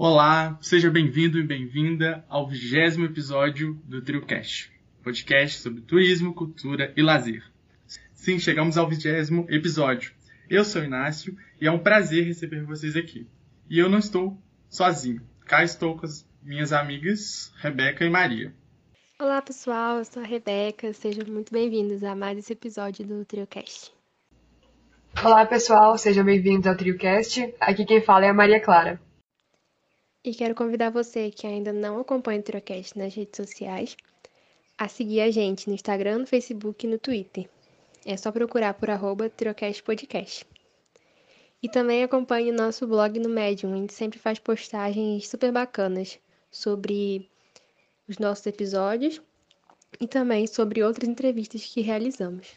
Olá, seja bem-vindo e bem-vinda ao vigésimo episódio do TrioCast, podcast sobre turismo, cultura e lazer. Sim, chegamos ao vigésimo episódio. Eu sou o Inácio e é um prazer receber vocês aqui. E eu não estou sozinho. Cá estou com as minhas amigas Rebeca e Maria. Olá pessoal, eu sou a Rebeca, sejam muito bem-vindos a mais esse episódio do TrioCast. Olá pessoal, sejam bem-vindos ao TrioCast. Aqui quem fala é a Maria Clara. E quero convidar você que ainda não acompanha o TrioCast nas redes sociais a seguir a gente no Instagram, no Facebook e no Twitter. É só procurar por arroba Podcast. E também acompanhe o nosso blog no Medium, a gente sempre faz postagens super bacanas sobre os nossos episódios e também sobre outras entrevistas que realizamos.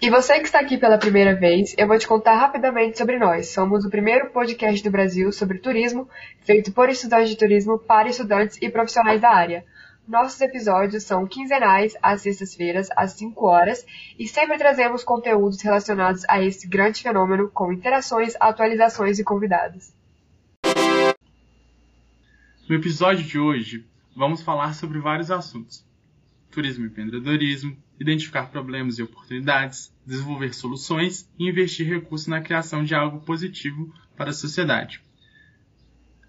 E você que está aqui pela primeira vez, eu vou te contar rapidamente sobre nós. Somos o primeiro podcast do Brasil sobre turismo, feito por estudantes de turismo para estudantes e profissionais da área. Nossos episódios são quinzenais, às sextas-feiras, às 5 horas, e sempre trazemos conteúdos relacionados a esse grande fenômeno, com interações, atualizações e convidados. No episódio de hoje, vamos falar sobre vários assuntos: turismo e empreendedorismo, identificar problemas e oportunidades, desenvolver soluções e investir recursos na criação de algo positivo para a sociedade.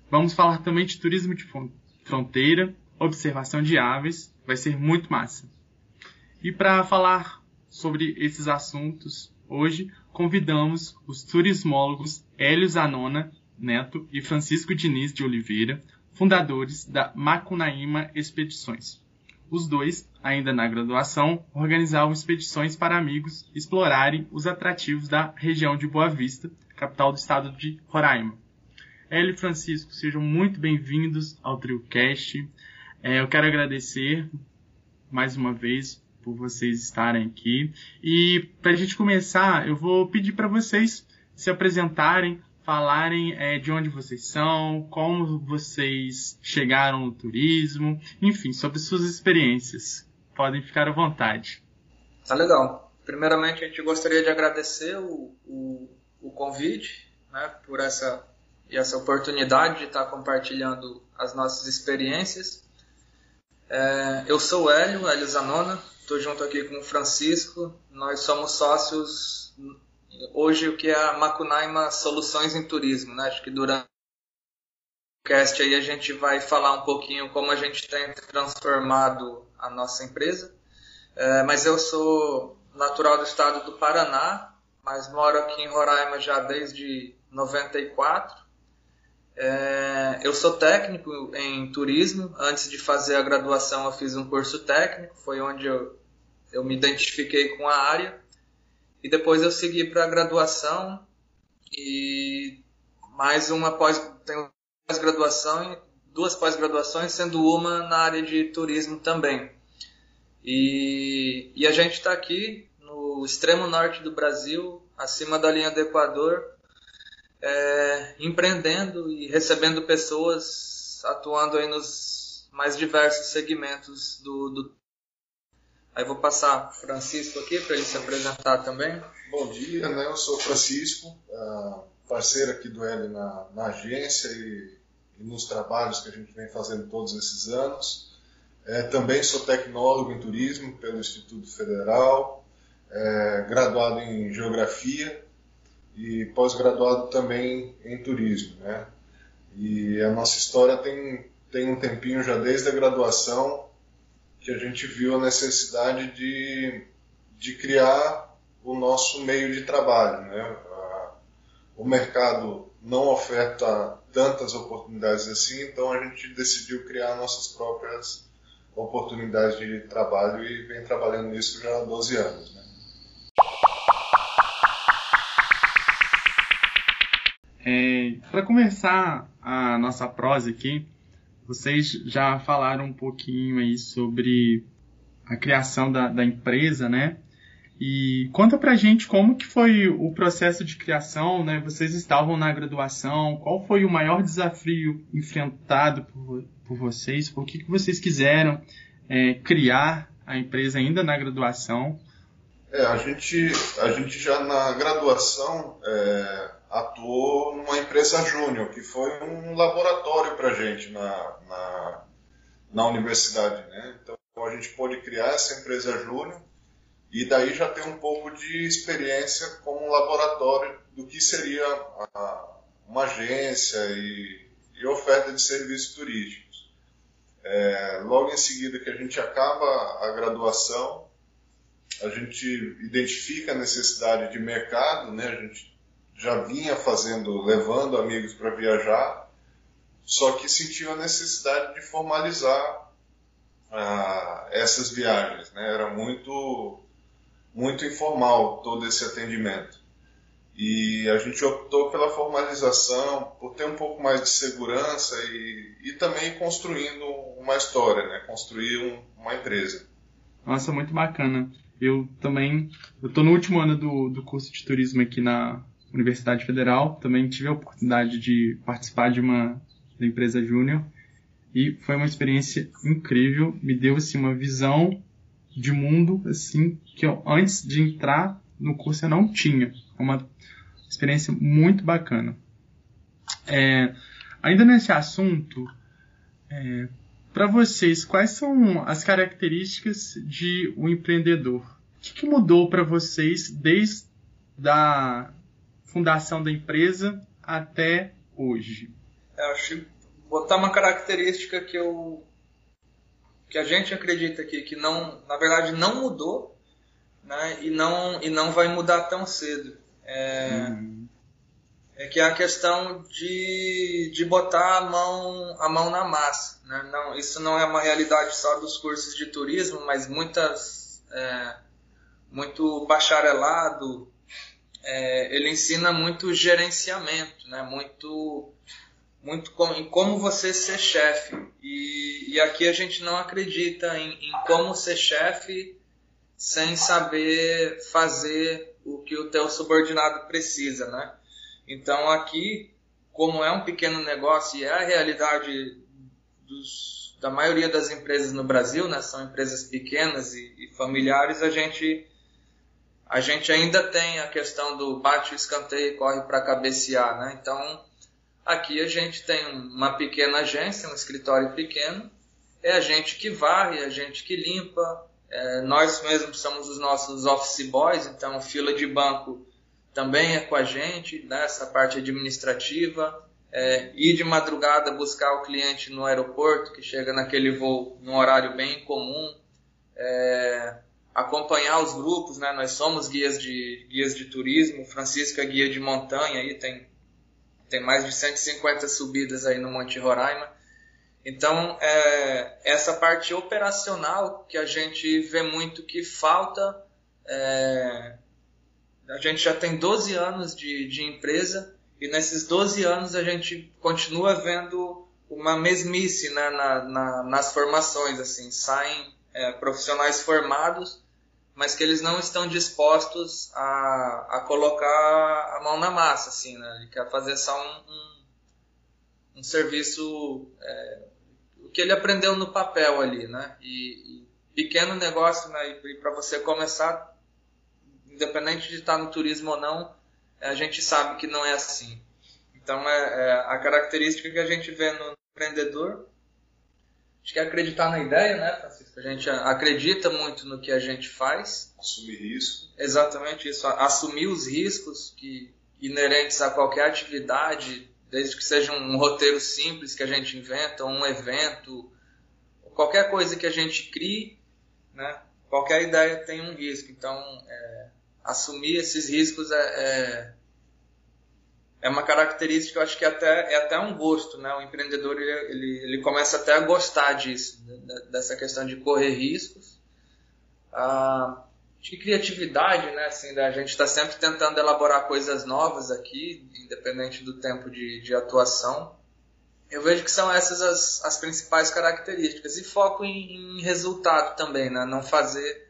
Vamos falar também de turismo de fronteira, observação de aves, vai ser muito massa. E para falar sobre esses assuntos, hoje convidamos os turismólogos Hélio Zanona Neto e Francisco Diniz de Oliveira, fundadores da Macunaíma Expedições. Os dois, ainda na graduação, organizavam expedições para amigos explorarem os atrativos da região de Boa Vista, capital do estado de Roraima. Hélio e Francisco, sejam muito bem-vindos ao TrioCast. É, eu quero agradecer mais uma vez por vocês estarem aqui. E para a gente começar, eu vou pedir para vocês se apresentarem, falarem é, de onde vocês são, como vocês chegaram no turismo, enfim, sobre suas experiências. Podem ficar à vontade. Tá legal. Primeiramente, a gente gostaria de agradecer o, o, o convite né, por essa, essa oportunidade de estar compartilhando as nossas experiências. É, eu sou o Hélio, Hélio Zanona, estou junto aqui com o Francisco, nós somos sócios hoje o que é a Macunaíma Soluções em Turismo, né? Acho que durante o cast aí a gente vai falar um pouquinho como a gente tem transformado a nossa empresa. É, mas eu sou natural do estado do Paraná, mas moro aqui em Roraima já desde 94. É, eu sou técnico em turismo. Antes de fazer a graduação, eu fiz um curso técnico, foi onde eu, eu me identifiquei com a área. E depois eu segui para a graduação e mais uma pós tenho pós-graduação duas pós-graduações, sendo uma na área de turismo também. E, e a gente está aqui no extremo norte do Brasil, acima da linha do Equador, é, empreendendo e recebendo pessoas, atuando aí nos mais diversos segmentos do, do Aí vou passar para Francisco aqui para ele se apresentar também. Bom dia, né? eu sou Francisco, ah, parceiro aqui do L na, na agência e, e, nos trabalhos que a gente vem fazendo todos esses anos. É, também sou tecnólogo em turismo pelo Instituto Federal, é, graduado em geografia e pós-graduado também em turismo. Né? E a nossa história tem, tem um tempinho já desde a graduação que a gente viu a necessidade de, de criar o nosso meio de trabalho. Né? O mercado não oferta tantas oportunidades assim, então a gente decidiu criar nossas próprias oportunidades de trabalho e vem trabalhando nisso já há 12 anos. Né? É, Para começar a nossa prosa aqui, vocês já falaram um pouquinho aí sobre a criação da, da empresa, né? E conta pra gente como que foi o processo de criação, né? Vocês estavam na graduação, qual foi o maior desafio enfrentado por, por vocês? Por que, que vocês quiseram é, criar a empresa ainda na graduação? É, a gente, a gente já na graduação, é, atuou numa empresa júnior, que foi um laboratório para a gente na, na, na universidade. Né? Então a gente pôde criar essa empresa júnior e daí já tem um pouco de experiência como laboratório do que seria a, uma agência e, e, oferta de serviços turísticos. É, logo em seguida que a gente acaba a graduação, a gente identifica a necessidade de mercado, né? a gente já vinha fazendo, levando amigos para viajar, só que sentiu a necessidade de formalizar ah, essas viagens. Né? Era muito, muito informal todo esse atendimento. E a gente optou pela formalização, por ter um pouco mais de segurança e, e também construindo uma história, né? construir um, uma empresa. Nossa, muito bacana. Eu também, eu estou no último ano do, do curso de turismo aqui na Universidade Federal, também tive a oportunidade de participar de uma da empresa júnior e foi uma experiência incrível, me deu assim uma visão de mundo assim que eu antes de entrar no curso eu não tinha. Uma experiência muito bacana. É, ainda nesse assunto, é, para vocês, quais são as características de um empreendedor? O que, que mudou para vocês desde a fundação da empresa até hoje? Eu acho botar uma característica que eu que a gente acredita que, que não, na verdade, não mudou, né? E não e não vai mudar tão cedo. É, uhum. é que é a questão de, de botar a mão a mão na massa, né? Não, isso não é uma realidade só dos cursos de turismo, mas muitas é, muito bacharelado é, ele ensina muito gerenciamento, né? Muito muito com, em como você ser chefe. E, e, aqui a gente não acredita em, em como ser chefe sem saber fazer o que o teu subordinado precisa, né? Então aqui, como é um pequeno negócio e é a realidade dos, da maioria das empresas no Brasil, né? São empresas pequenas e, e familiares, a gente a gente ainda tem a questão do bate o escanteio e corre para cabecear, né? Então, aqui a gente tem uma pequena agência, um escritório pequeno, é a gente que varre, é a gente que limpa, é, nós mesmos somos os nossos office boys, então fila de banco também é com a gente, né? parte administrativa, é, ir de madrugada buscar o cliente no aeroporto, que chega naquele voo num horário bem comum, é, acompanhar os grupos, né? Nós somos guias de guias de turismo, Francisco é guia de montanha aí tem tem mais de 150 subidas aí no Monte Roraima. Então, é, essa parte operacional que a gente vê muito que falta, é, a gente já tem 12 anos de, de empresa e nesses 12 anos a gente continua vendo uma mesmice né, na, na, nas formações, assim, saem é, profissionais formados, mas que eles não estão dispostos a, a colocar a mão na massa, assim, né? Ele quer fazer só um, um, um serviço, é, o que ele aprendeu no papel ali, né? E, e pequeno negócio, né? E, para você começar, independente de estar no turismo ou não, a gente sabe que não é assim. Então, é, é a característica que a gente vê no empreendedor Acho que é acreditar na ideia, né, Francisco? A gente acredita muito no que a gente faz. Assumir risco. Exatamente isso. Assumir os riscos que inerentes a qualquer atividade, desde que seja um roteiro simples que a gente inventa, um evento, qualquer coisa que a gente crie, né? Qualquer ideia tem um risco. Então, é, assumir esses riscos é, é é uma característica, eu acho que até, é até um gosto, né? O empreendedor, ele, ele, ele começa até a gostar disso, né? dessa questão de correr riscos. Ah, acho que criatividade, né? Assim, a gente está sempre tentando elaborar coisas novas aqui, independente do tempo de, de atuação. Eu vejo que são essas as, as principais características. E foco em, em resultado também, né? Não fazer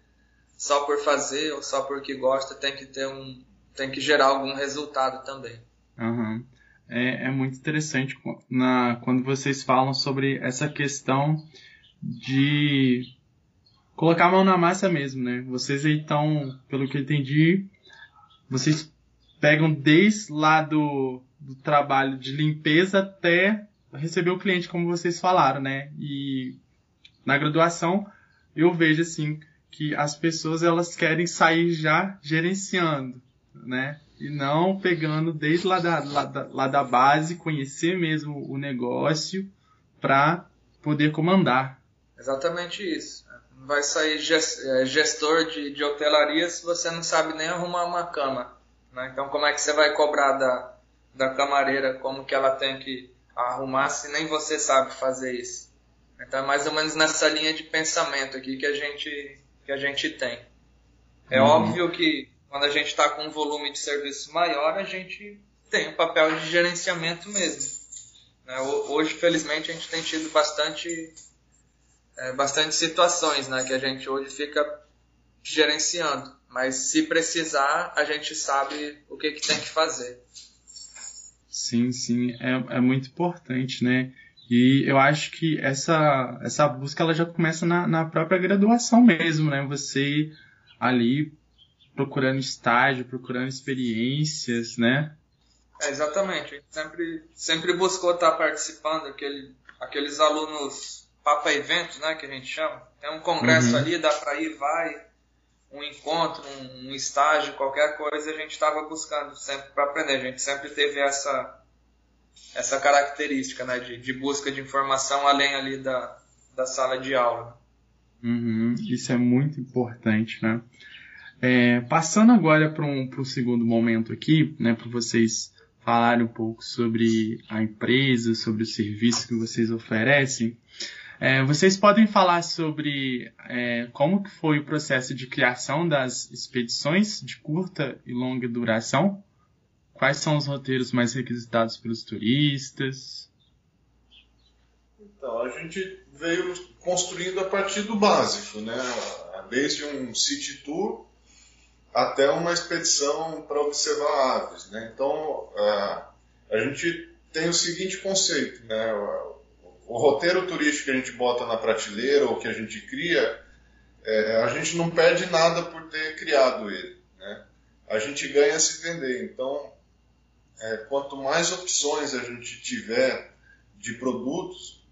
só por fazer ou só porque gosta, tem que ter um, tem que gerar algum resultado também. Uhum. É, é, muito interessante na, quando vocês falam sobre essa questão de colocar a mão na massa mesmo, né? Vocês aí estão, pelo que eu entendi, vocês pegam desde lá do, do trabalho de limpeza até receber o cliente, como vocês falaram, né? E na graduação eu vejo assim que as pessoas elas querem sair já gerenciando, né? E não pegando desde lá da, lá da, lá da base, conhecer mesmo o negócio para poder comandar. Exatamente isso. Não vai sair é, gestor de, de hotelaria se você não sabe nem arrumar uma cama. Né? Então como é que você vai cobrar da, da camareira como que ela tem que arrumar se nem você sabe fazer isso? Então é mais ou menos nessa linha de pensamento aqui que a gente, que a gente tem. É uhum. óbvio que quando a gente está com um volume de serviço maior, a gente tem um papel de gerenciamento mesmo. Né? Hoje, felizmente, a gente tem tido bastante, é, bastante situações né, que a gente hoje fica gerenciando. Mas se precisar, a gente sabe o que, que tem que fazer. Sim, sim, é, é muito importante, né? E eu acho que essa, essa busca ela já começa na, na própria graduação mesmo, né? Você ali procurando estágio, procurando experiências, né? É, exatamente. A gente sempre, sempre buscou estar participando, aquele, aqueles alunos Papa Eventos, né, que a gente chama. Tem um congresso uhum. ali, dá para ir, vai, um encontro, um, um estágio, qualquer coisa, a gente estava buscando sempre para aprender. A gente sempre teve essa, essa característica né, de, de busca de informação além ali da, da sala de aula. Uhum, isso é muito importante, né? É, passando agora para um, um segundo momento aqui, né, para vocês falarem um pouco sobre a empresa, sobre o serviço que vocês oferecem. É, vocês podem falar sobre é, como que foi o processo de criação das expedições de curta e longa duração? Quais são os roteiros mais requisitados pelos turistas? Então, a gente veio construindo a partir do básico, né? Desde um city tour até uma expedição para observar aves, né? Então, a gente tem o seguinte conceito, né? O roteiro turístico que a gente bota na prateleira ou que a gente cria, é, a gente não perde nada por ter criado ele, né? A gente ganha se vender. Então, é, quanto mais opções a gente tiver de produtos,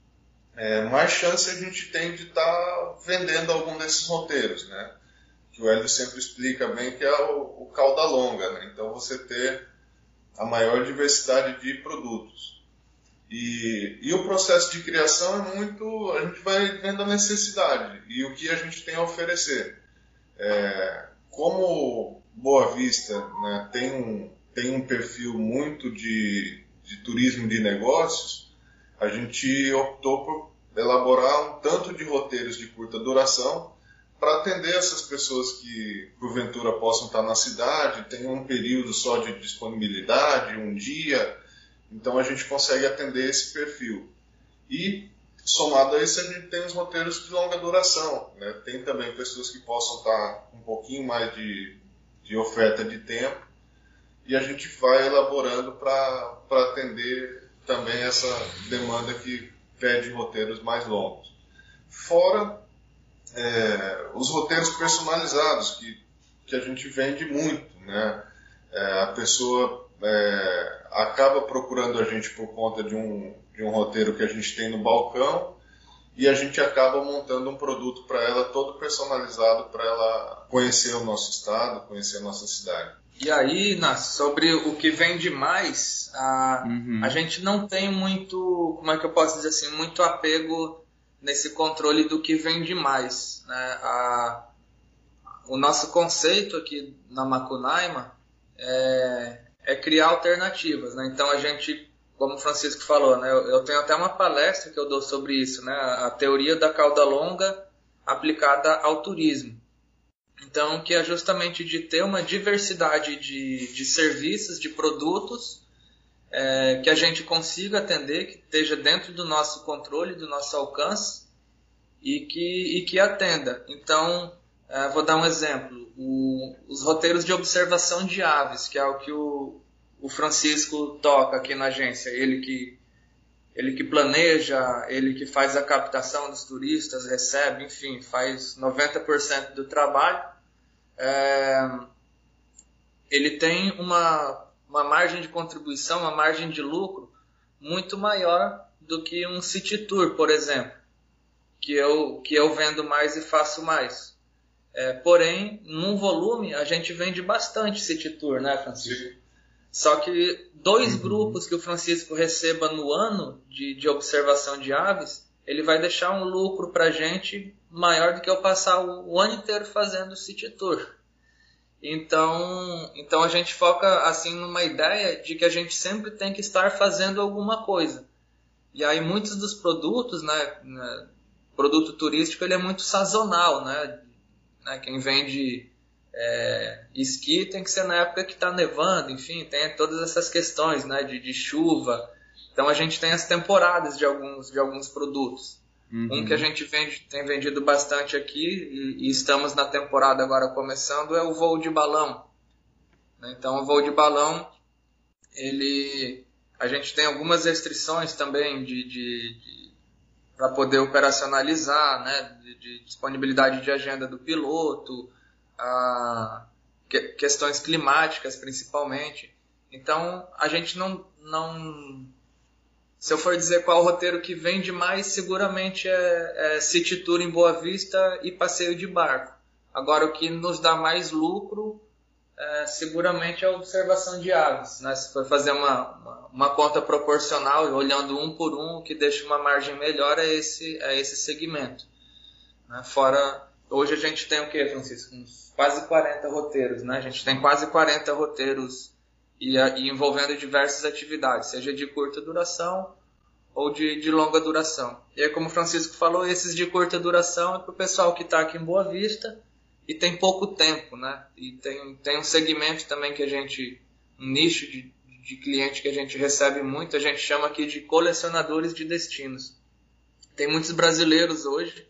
é, mais chance a gente tem de estar tá vendendo algum desses roteiros, né? Que o Hélio sempre explica bem que é o, o cauda longa, né? Então você ter a maior diversidade de produtos. E, e o processo de criação é muito, a gente vai vendo a necessidade e o que a gente tem a oferecer. É, como Boa Vista né, tem um, tem um perfil muito de, de turismo de negócios, a gente optou por elaborar um tanto de roteiros de curta duração para atender essas pessoas que porventura possam estar na cidade, tem um período só de disponibilidade, um dia, então a gente consegue atender esse perfil. E somado a isso a gente tem os roteiros de longa duração, né? tem também pessoas que possam estar um pouquinho mais de, de oferta de tempo e a gente vai elaborando para atender também essa demanda que pede roteiros mais longos. Fora é, os roteiros personalizados, que, que a gente vende muito. Né? É, a pessoa é, acaba procurando a gente por conta de um, de um roteiro que a gente tem no balcão e a gente acaba montando um produto para ela todo personalizado para ela conhecer o nosso estado, conhecer a nossa cidade. E aí, Nas, sobre o que vende mais, a, uhum. a gente não tem muito, como é que eu posso dizer assim, muito apego nesse controle do que vende mais. Né? A, o nosso conceito aqui na Macunaima é, é criar alternativas. Né? Então a gente, como o Francisco falou, né? eu, eu tenho até uma palestra que eu dou sobre isso, né? a teoria da cauda longa aplicada ao turismo. Então, que é justamente de ter uma diversidade de, de serviços, de produtos, é, que a gente consiga atender, que esteja dentro do nosso controle, do nosso alcance e que, e que atenda. Então, é, vou dar um exemplo: o, os roteiros de observação de aves, que é o que o, o Francisco toca aqui na agência, ele que ele que planeja, ele que faz a captação dos turistas, recebe, enfim, faz 90% do trabalho. É, ele tem uma, uma margem de contribuição, uma margem de lucro muito maior do que um city tour, por exemplo, que eu, que eu vendo mais e faço mais. É, porém, num volume, a gente vende bastante city tour, né, Francisco? Sim. Só que dois uhum. grupos que o Francisco receba no ano de, de observação de aves, ele vai deixar um lucro para a gente maior do que eu passar o, o ano inteiro fazendo city tour. Então, então a gente foca assim numa ideia de que a gente sempre tem que estar fazendo alguma coisa. E aí muitos dos produtos, né, né produto turístico ele é muito sazonal, né? né quem vende é, esqui tem que ser na época que está nevando, enfim, tem todas essas questões, né, de, de chuva. Então a gente tem as temporadas de alguns de alguns produtos. Uhum. Um que a gente vende, tem vendido bastante aqui e, e, estamos na temporada agora começando é o voo de balão. Né? Então o voo de balão, ele, a gente tem algumas restrições também de, de, de para poder operacionalizar, né? De, de, disponibilidade de agenda do piloto, a, que, questões climáticas principalmente. Então a gente não, não se eu for dizer qual roteiro que vende mais, seguramente é, é City Tour em Boa Vista e passeio de barco. Agora, o que nos dá mais lucro, é, seguramente é a observação de aves. Né? Se for fazer uma, uma, uma, conta proporcional, olhando um por um, o que deixa uma margem melhor é esse, é esse segmento. Né? Fora, hoje a gente tem o que, Francisco? Uns quase 40 roteiros. Né? A gente tem quase 40 roteiros e, e envolvendo diversas atividades, seja de curta duração ou de, de longa duração. E aí, como o Francisco falou, esses de curta duração é para o pessoal que está aqui em Boa Vista e tem pouco tempo, né? E tem, tem um segmento também que a gente, um nicho de, de cliente que a gente recebe muito, a gente chama aqui de colecionadores de destinos. Tem muitos brasileiros hoje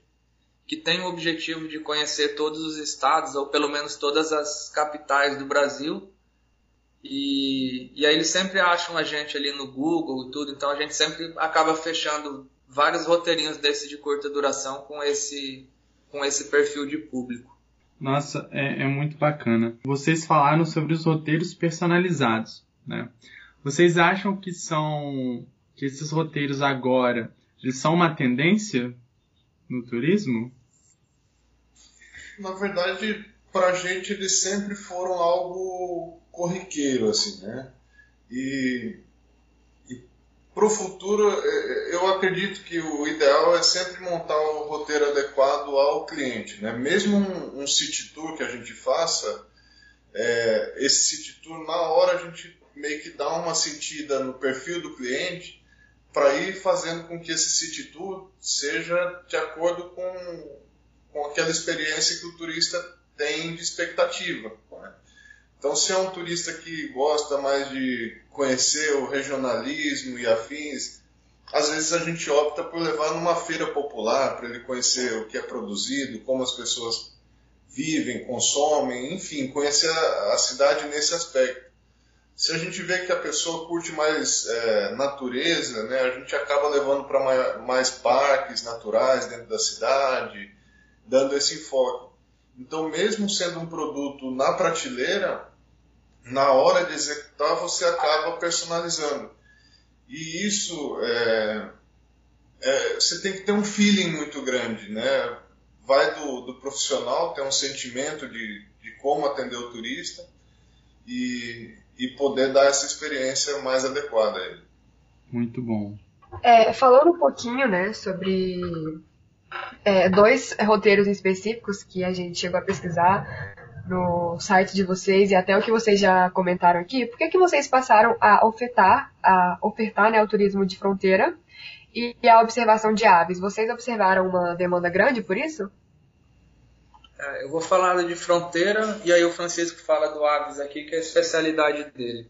que têm o objetivo de conhecer todos os estados, ou pelo menos todas as capitais do Brasil, e, e aí eles sempre acham a gente ali no Google e tudo, então a gente sempre acaba fechando vários roteirinhos desse de curta duração com esse, com esse perfil de público. Nossa, é, é muito bacana. Vocês falaram sobre os roteiros personalizados, né? Vocês acham que são que esses roteiros agora eles são uma tendência no turismo? Na verdade, para a gente eles sempre foram algo corriqueiro, assim, né? E, e para o futuro, é, é, eu acredito que o ideal é sempre montar o roteiro adequado ao cliente, né? Mesmo um, um city tour que a gente faça, é, esse city tour, na hora a gente meio que dá uma sentida no perfil do cliente para ir fazendo com que esse city tour seja de acordo com, com aquela experiência que o turista tem de expectativa. Então, se é um turista que gosta mais de conhecer o regionalismo e afins, às vezes a gente opta por levar numa feira popular para ele conhecer o que é produzido, como as pessoas vivem, consomem, enfim, conhecer a, cidade nesse aspecto. Se a gente vê que a pessoa curte mais é, natureza, né, a gente acaba levando para mais, mais parques naturais dentro da cidade, dando esse enfoque. Então, mesmo sendo um produto na prateleira, na hora de executar você acaba personalizando. E isso é, é, você tem que ter um feeling muito grande, né? Vai do, do profissional ter um sentimento de, de como atender o turista e, e poder dar essa experiência mais adequada a ele. Muito bom. É, falando um pouquinho, né, sobre é, dois roteiros específicos que a gente chegou a pesquisar no site de vocês e até o que vocês já comentaram aqui, por que, que vocês passaram a ofertar, a ofertar né, o turismo de fronteira e a observação de aves? Vocês observaram uma demanda grande por isso? É, eu vou falar de fronteira e aí o Francisco fala do aves aqui, que é a especialidade dele.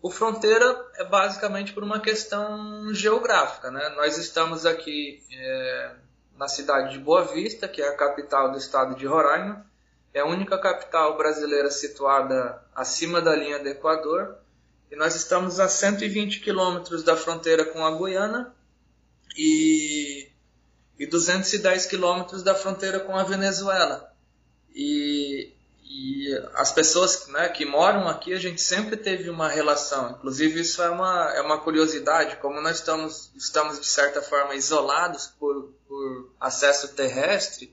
O fronteira é basicamente por uma questão geográfica, né? Nós estamos aqui é, na cidade de Boa Vista, que é a capital do estado de Roraima. É a única capital brasileira situada acima da linha do Equador. E nós estamos a 120 quilômetros da fronteira com a Guiana e, e 210 quilômetros da fronteira com a Venezuela. E, e as pessoas né, que moram aqui, a gente sempre teve uma relação. Inclusive, isso é uma, é uma curiosidade, como nós estamos, estamos de certa forma isolados por, por acesso terrestre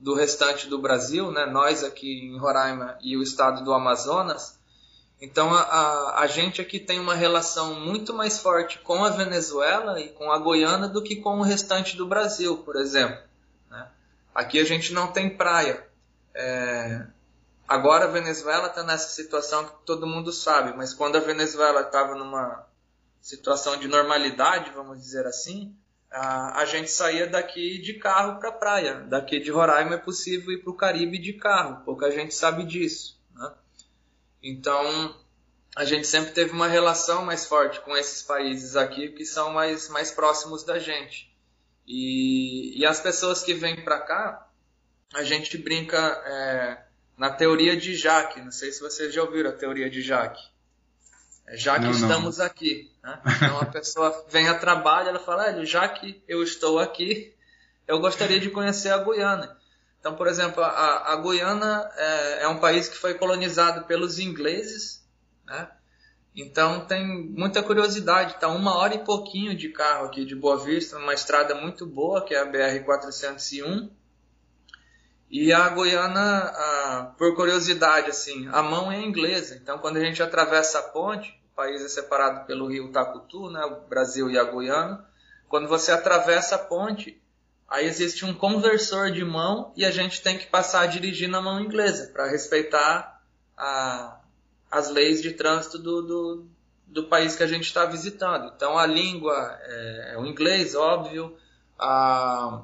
do restante do Brasil, né, nós aqui em Roraima e o estado do Amazonas, então a, a, a, gente aqui tem uma relação muito mais forte com a Venezuela e com a Goiânia do que com o restante do Brasil, por exemplo. Né? Aqui a gente não tem praia. É, Agora a Venezuela está nessa situação que todo mundo sabe, mas quando a Venezuela estava numa situação de normalidade, vamos dizer assim, a, a gente saía daqui de carro para a praia. Daqui de Roraima é possível ir para o Caribe de carro, pouca gente sabe disso. Né? Então a gente sempre teve uma relação mais forte com esses países aqui que são mais, mais próximos da gente. E, e as pessoas que vêm para cá, a gente brinca. É, na teoria de Jacques. Não sei se vocês já ouviram a teoria de Jacques. É, já que não, estamos não. aqui. Né? Então a pessoa vem a trabalho, ela fala, ah, já que eu estou aqui, eu gostaria de conhecer a Guiana. Então, por exemplo, a, a Guiana é, é, um país que foi colonizado pelos ingleses, né? Então tem muita curiosidade. Está uma hora e pouquinho de carro aqui de Boa Vista, numa estrada muito boa, que é a BR 401 e a Goiana, a, por curiosidade, assim, a mão é inglesa. Então, quando a gente atravessa a ponte, o país é separado pelo rio Tacutu, né, o Brasil e a Goiânia. Quando você atravessa a ponte, aí existe um conversor de mão e a gente tem que passar a dirigir na mão inglesa para respeitar a, as leis de trânsito do, do, do, país que a gente está visitando. Então, a língua é, é o inglês, óbvio, a,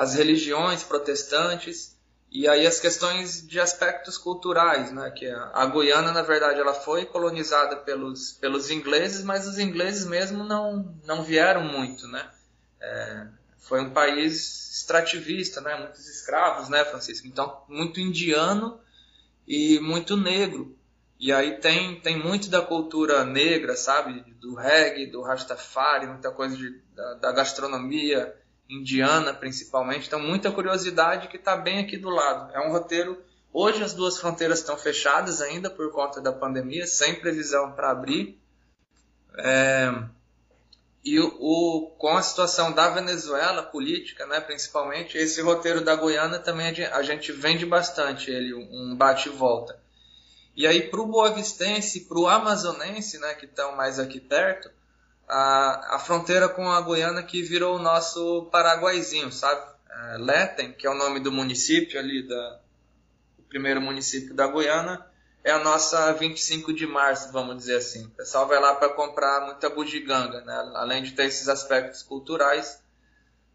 as religiões protestantes e aí as questões de aspectos culturais, né? Que a, Guiana, na verdade, ela foi colonizada pelos, pelos ingleses, mas os ingleses mesmo não, não vieram muito, né? É, foi um país extrativista, né? Muitos escravos, né, Francisco? Então, muito indiano e muito negro. E aí tem, tem muito da cultura negra, sabe? Do reggae, do Rastafari, muita coisa de, da, da gastronomia indiana principalmente. Então, muita curiosidade que está bem aqui do lado. É um roteiro. Hoje as duas fronteiras estão fechadas ainda por conta da pandemia, sem previsão para abrir. É, e o, o, com a situação da Venezuela, política, né, principalmente, esse roteiro da Guiana também a gente vende bastante ele, um bate e volta. E aí para o boavistense, para o amazonense, né, que estão mais aqui perto, a, a fronteira com a Guiana que virou o nosso Paraguaizinho, sabe? É, Letem, que é o nome do município ali, da, o primeiro município da Guiana, é a nossa 25 de março, vamos dizer assim. O pessoal vai lá para comprar muita bugiganga, né? Além de ter esses aspectos culturais,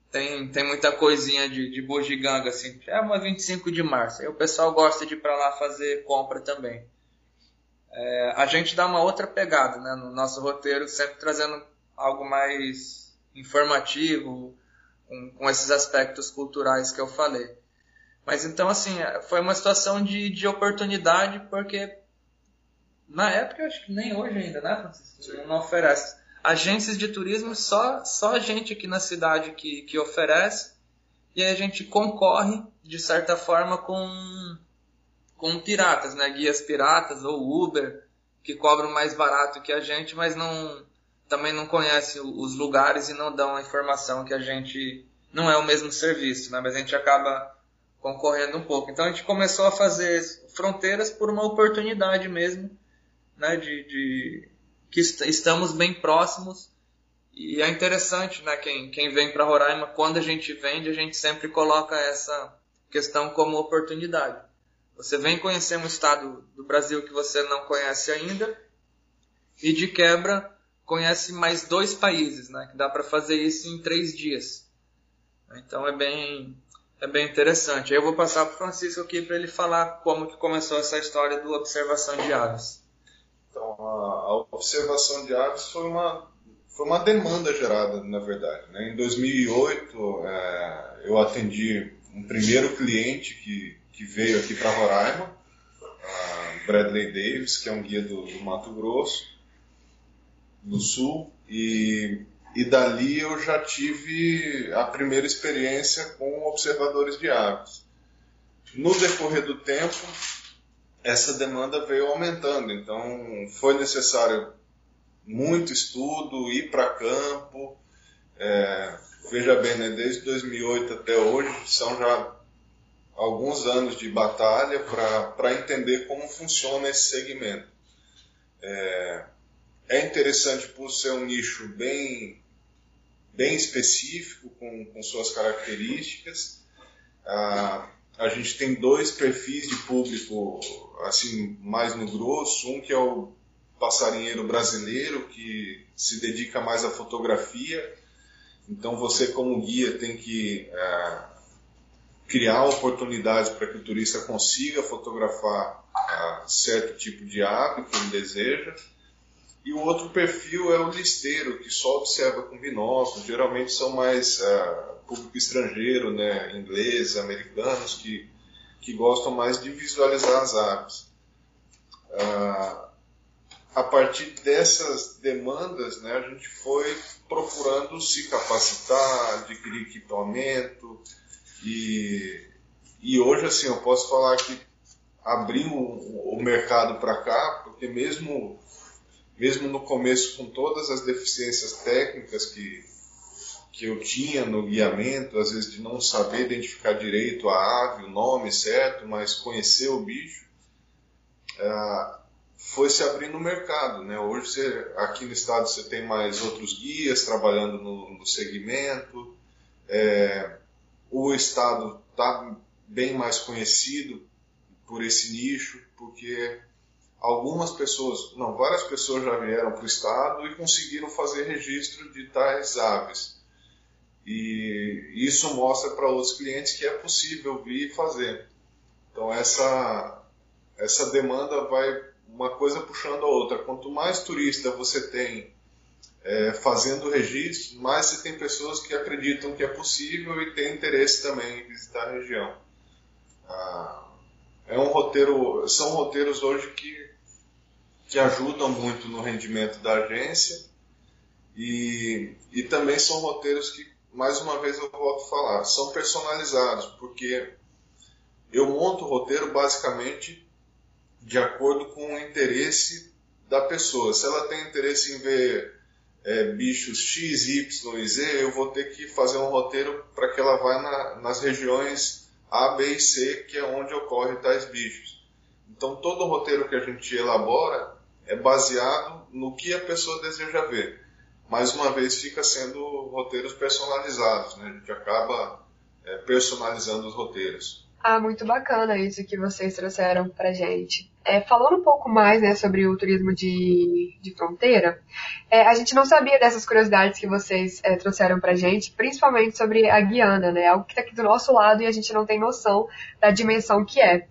tem, tem muita coisinha de, de bugiganga, assim. É uma 25 de março. Aí o pessoal gosta de ir para lá fazer compra também é, a gente dá uma outra pegada né, no nosso roteiro, sempre trazendo algo mais informativo, com, com, esses aspectos culturais que eu falei. Mas então, assim, é, foi uma situação de, de oportunidade, porque na época, acho que nem hoje ainda, né, Francisco? Não oferece. Agências de turismo, só, só a gente aqui na cidade que, que oferece, e aí a gente concorre, de certa forma, com com piratas, né? Guias piratas ou Uber, que cobram mais barato que a gente, mas não também não conhece os lugares e não dão a informação que a gente não é o mesmo serviço, né? Mas a gente acaba concorrendo um pouco. Então a gente começou a fazer fronteiras por uma oportunidade mesmo, né? De, de que estamos bem próximos e é interessante, né? Quem, quem vem para Roraima, quando a gente vende, a gente sempre coloca essa questão como oportunidade. Você vem conhecer um estado do Brasil que você não conhece ainda e de quebra conhece mais dois países, né? Que dá para fazer isso em três dias. Então é bem é bem interessante. Eu vou passar para o Francisco aqui para ele falar como que começou essa história do observação de aves. Então a, a observação de aves foi uma foi uma demanda gerada, na verdade. Né? Em 2008 é, eu atendi um primeiro cliente que que veio aqui para Roraima, Bradley Davis, que é um guia do, do Mato Grosso, do Sul, e, e dali eu já tive a primeira experiência com observadores de aves. No decorrer do tempo, essa demanda veio aumentando. Então, foi necessário muito estudo, ir para campo. É, veja bem, né, desde 2008 até hoje, são já alguns anos de batalha para entender como funciona esse segmento. É, é interessante por ser um nicho bem, bem específico, com, com suas características. Ah, a gente tem dois perfis de público assim mais no grosso, um que é o passarinheiro brasileiro que se dedica mais à fotografia. Então você como guia tem que é, criar oportunidades para que o turista consiga fotografar é, certo tipo de ave que ele deseja. E o outro perfil é o listeiro, que só observa com binóculo. Geralmente são mais é, público estrangeiro, né, inglês, americanos, que, que gostam mais de visualizar as aves. Ah, a partir dessas demandas, né, a gente foi procurando se capacitar, adquirir equipamento e, e hoje assim eu posso falar que abriu o, o mercado para cá, porque mesmo mesmo no começo com todas as deficiências técnicas que que eu tinha no guiamento, às vezes de não saber identificar direito a ave, o nome certo, mas conhecer o bicho, é, foi se abrindo o mercado. Né? Hoje, você, aqui no estado, você tem mais outros guias trabalhando no, no segmento, é, o estado está bem mais conhecido por esse nicho, porque algumas pessoas, não, várias pessoas já vieram para o estado e conseguiram fazer registro de tais aves. E isso mostra para outros clientes que é possível vir e fazer. Então essa essa demanda vai uma coisa puxando a outra. Quanto mais turista você tem é, fazendo registro, mais você tem pessoas que acreditam que é possível e têm interesse também em visitar a região. Ah, é um roteiro, são roteiros hoje que que ajudam muito no rendimento da agência e, e também são roteiros que mais uma vez eu volto a falar, são personalizados, porque eu monto o roteiro basicamente de acordo com o interesse da pessoa. Se ela tem interesse em ver é, bichos X, Y e Z, eu vou ter que fazer um roteiro para que ela vá na, nas regiões A, B e C, que é onde ocorrem tais bichos. Então todo o roteiro que a gente elabora é baseado no que a pessoa deseja ver mais uma vez fica sendo roteiros personalizados, né? A gente acaba é, personalizando os roteiros. Ah, muito bacana isso que vocês trouxeram pra gente. É, falando um pouco mais né, sobre o turismo de, de fronteira, é, a gente não sabia dessas curiosidades que vocês é, trouxeram pra gente, principalmente sobre a Guiana, né? Algo que está aqui do nosso lado e a gente não tem noção da dimensão que é.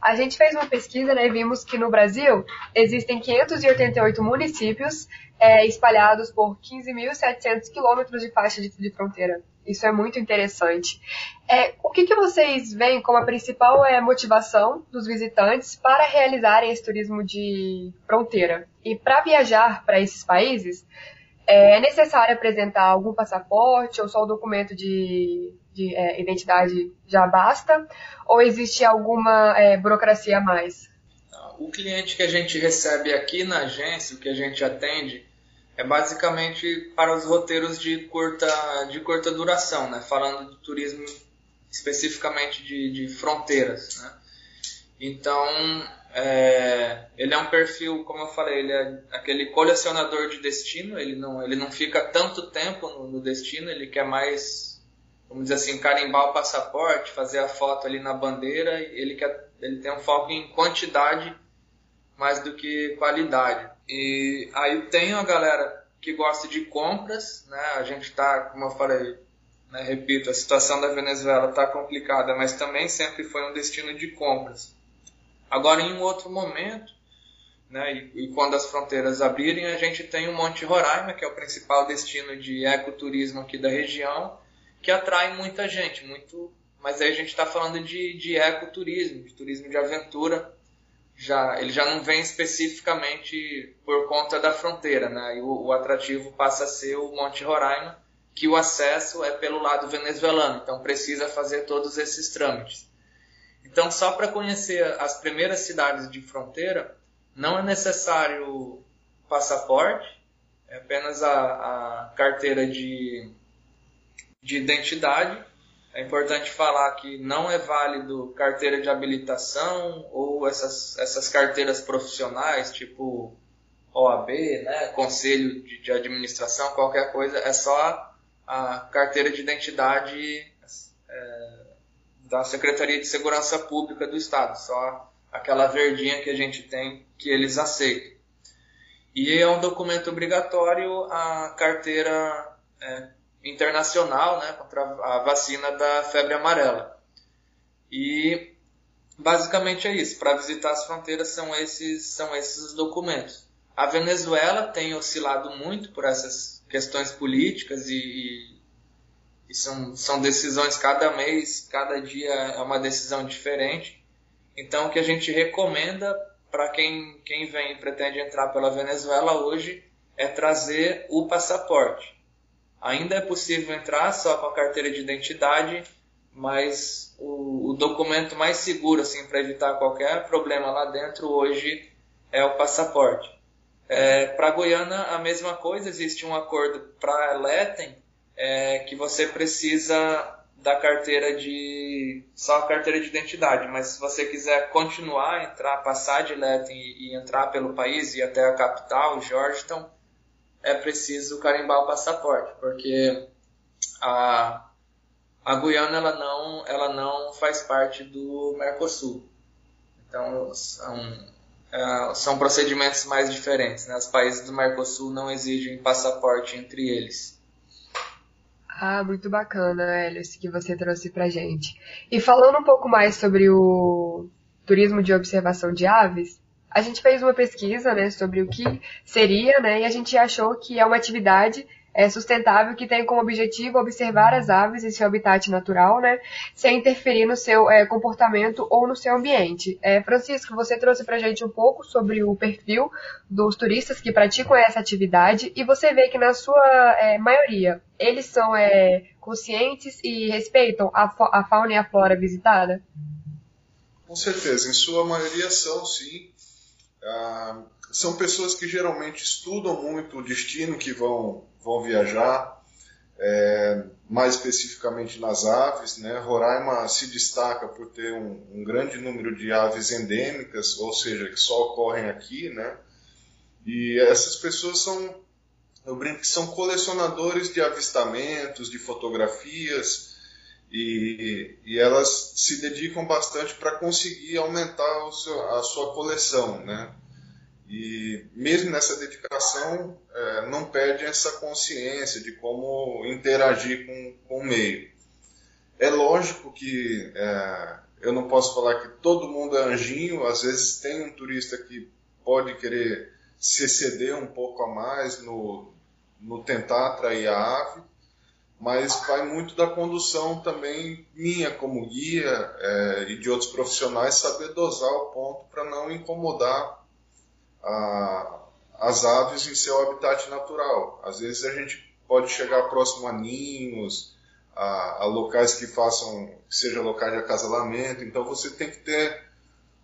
A gente fez uma pesquisa né, e vimos que no Brasil existem 588 municípios é, espalhados por 15.700 quilômetros de faixa de, de, fronteira. Isso é muito interessante. É, o que, que vocês veem como a principal é, motivação dos visitantes para realizarem esse turismo de fronteira? E para viajar para esses países, é necessário apresentar algum passaporte ou só o documento de, de é, identidade já basta? Ou existe alguma é, burocracia a mais? O cliente que a gente recebe aqui na agência, o que a gente atende, é basicamente para os roteiros de curta, de curta duração, né? falando do turismo especificamente de, de fronteiras. Né? Então, é, ele é um perfil, como eu falei, ele é aquele colecionador de destino, ele não, ele não fica tanto tempo no, no destino, ele quer mais, vamos dizer assim, carimbar o passaporte, fazer a foto ali na bandeira, ele, quer, ele tem um foco em quantidade mais do que qualidade. E aí tem a galera que gosta de compras, né? A gente está, como eu falei, né, repito, a situação da Venezuela está complicada, mas também sempre foi um destino de compras. Agora, em um outro momento, né, e, e, quando as fronteiras abrirem, a gente tem o Monte Roraima, que é o principal destino de ecoturismo aqui da região, que atrai muita gente, muito, mas aí a gente está falando de, de ecoturismo, de turismo de aventura, já ele já não vem especificamente por conta da fronteira, né? E o, o, atrativo passa a ser o Monte Roraima, que o acesso é pelo lado venezuelano, então precisa fazer todos esses trâmites. Então, só para conhecer as primeiras cidades de fronteira, não é necessário passaporte, é apenas a, a carteira de, de identidade. É importante falar que não é válido carteira de habilitação ou essas, essas carteiras profissionais, tipo OAB, né, Conselho de, de Administração, qualquer coisa, é só a carteira de identidade da Secretaria de Segurança Pública do Estado, só aquela verdinha que a gente tem que eles aceitam. E é um documento obrigatório a carteira é, internacional né, contra a vacina da febre amarela. E basicamente é isso. Para visitar as fronteiras são esses, são esses documentos. A Venezuela tem oscilado muito por essas questões políticas e, e são, são decisões cada mês, cada dia é uma decisão diferente. Então, o que a gente recomenda para quem, quem vem e pretende entrar pela Venezuela hoje é trazer o passaporte. Ainda é possível entrar só com a carteira de identidade, mas o, o documento mais seguro assim, para evitar qualquer problema lá dentro hoje é o passaporte. É, para Goiânia, a mesma coisa, existe um acordo para Letem é, que você precisa da carteira de. só a carteira de identidade, mas se você quiser continuar, entrar, passar de Letem e, e entrar pelo país e até a capital, Georgetown, é preciso carimbar o passaporte, porque a, a Guiana ela não, ela não faz parte do Mercosul. Então são, é, são procedimentos mais diferentes. Né? Os países do Mercosul não exigem passaporte entre eles. Ah, muito bacana, Hélice, que você trouxe pra gente. E falando um pouco mais sobre o turismo de observação de aves, a gente fez uma pesquisa, né, sobre o que seria, né, e a gente achou que é uma atividade é, sustentável que tem como objetivo observar as aves em seu habitat natural, né, sem interferir no seu é, comportamento ou no seu ambiente. É, Francisco, você trouxe para gente um pouco sobre o perfil dos turistas que praticam essa atividade e você vê que na sua é, maioria eles são é, conscientes e respeitam a, a fauna e a flora visitada? Com certeza, em sua maioria são sim. Ah, são pessoas que geralmente estudam muito o destino que vão vão viajar, é, mais especificamente nas aves. Né? Roraima se destaca por ter um, um, grande número de aves endêmicas, ou seja, que só ocorrem aqui. Né? E essas pessoas são, eu brinco que são colecionadores de avistamentos, de fotografias, e, e elas se dedicam bastante para conseguir aumentar seu, a sua coleção. Né? E mesmo nessa dedicação, é, não perde essa consciência de como interagir com, com o meio. É lógico que é, eu não posso falar que todo mundo é anjinho, às vezes tem um turista que pode querer se exceder um pouco a mais no, no tentar atrair a ave, mas vai muito da condução também minha como guia é, e de outros profissionais saber dosar o ponto para não incomodar a, as aves em seu habitat natural. Às vezes a gente pode chegar próximo a ninhos, a, a locais que façam, que seja locais de acasalamento, então você tem que ter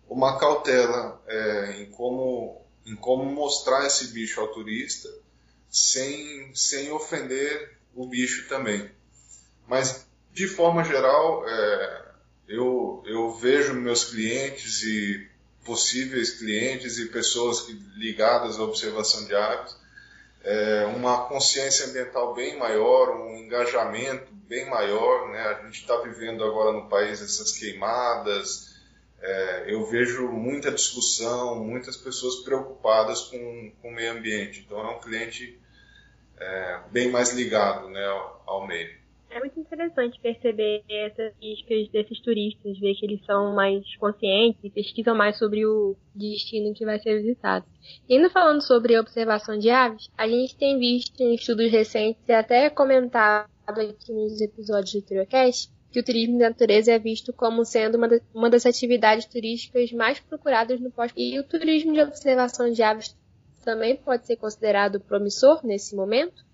uma cautela é, em, como, em como mostrar esse bicho ao turista sem, sem ofender o bicho também. Mas, de forma geral, é, eu, eu vejo meus clientes e possíveis clientes e pessoas ligadas à observação de aves, é, uma consciência ambiental bem maior, um engajamento bem maior. Né? A gente está vivendo agora no país essas queimadas, é, eu vejo muita discussão, muitas pessoas preocupadas com, com o meio ambiente. Então é um cliente é, bem mais ligado né, ao, ao meio. É muito interessante perceber essas críticas desses turistas, ver que eles são mais conscientes e pesquisam mais sobre o destino que vai ser visitado. E ainda falando sobre observação de aves, a gente tem visto em estudos recentes e até comentado aqui nos episódios do TrioCast que o turismo de natureza é visto como sendo uma, uma das atividades turísticas mais procuradas no pós. E o turismo de observação de aves também pode ser considerado promissor nesse momento?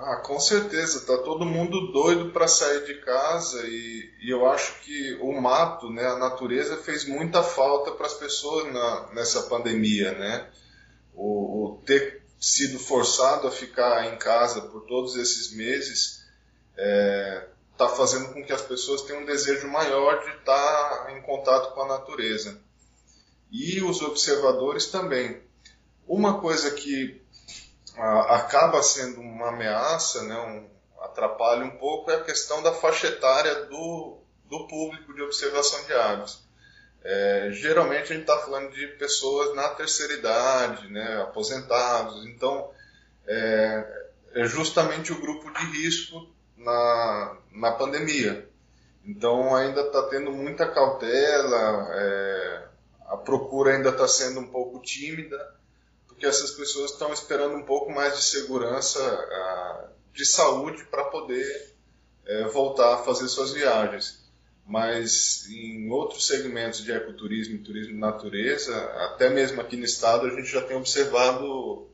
Ah, com certeza, tá todo mundo doido para sair de casa e, e, eu acho que o mato, né, a natureza fez muita falta para as pessoas na, nessa pandemia, né? O, o, ter sido forçado a ficar em casa por todos esses meses está é, fazendo com que as pessoas tenham um desejo maior de estar tá em contato com a natureza. E os observadores também. Uma coisa que acaba sendo uma ameaça, né, um, atrapalha um pouco, é a questão da faixa etária do, do público de observação de aves. É, geralmente a gente está falando de pessoas na terceira idade, né, aposentados, então é, é justamente o grupo de risco na, na pandemia. Então ainda está tendo muita cautela, é, a procura ainda está sendo um pouco tímida, porque essas pessoas estão esperando um pouco mais de segurança, de saúde para poder é, voltar a fazer suas viagens. Mas em outros segmentos de ecoturismo e turismo de natureza, até mesmo aqui no estado, a gente já tem observado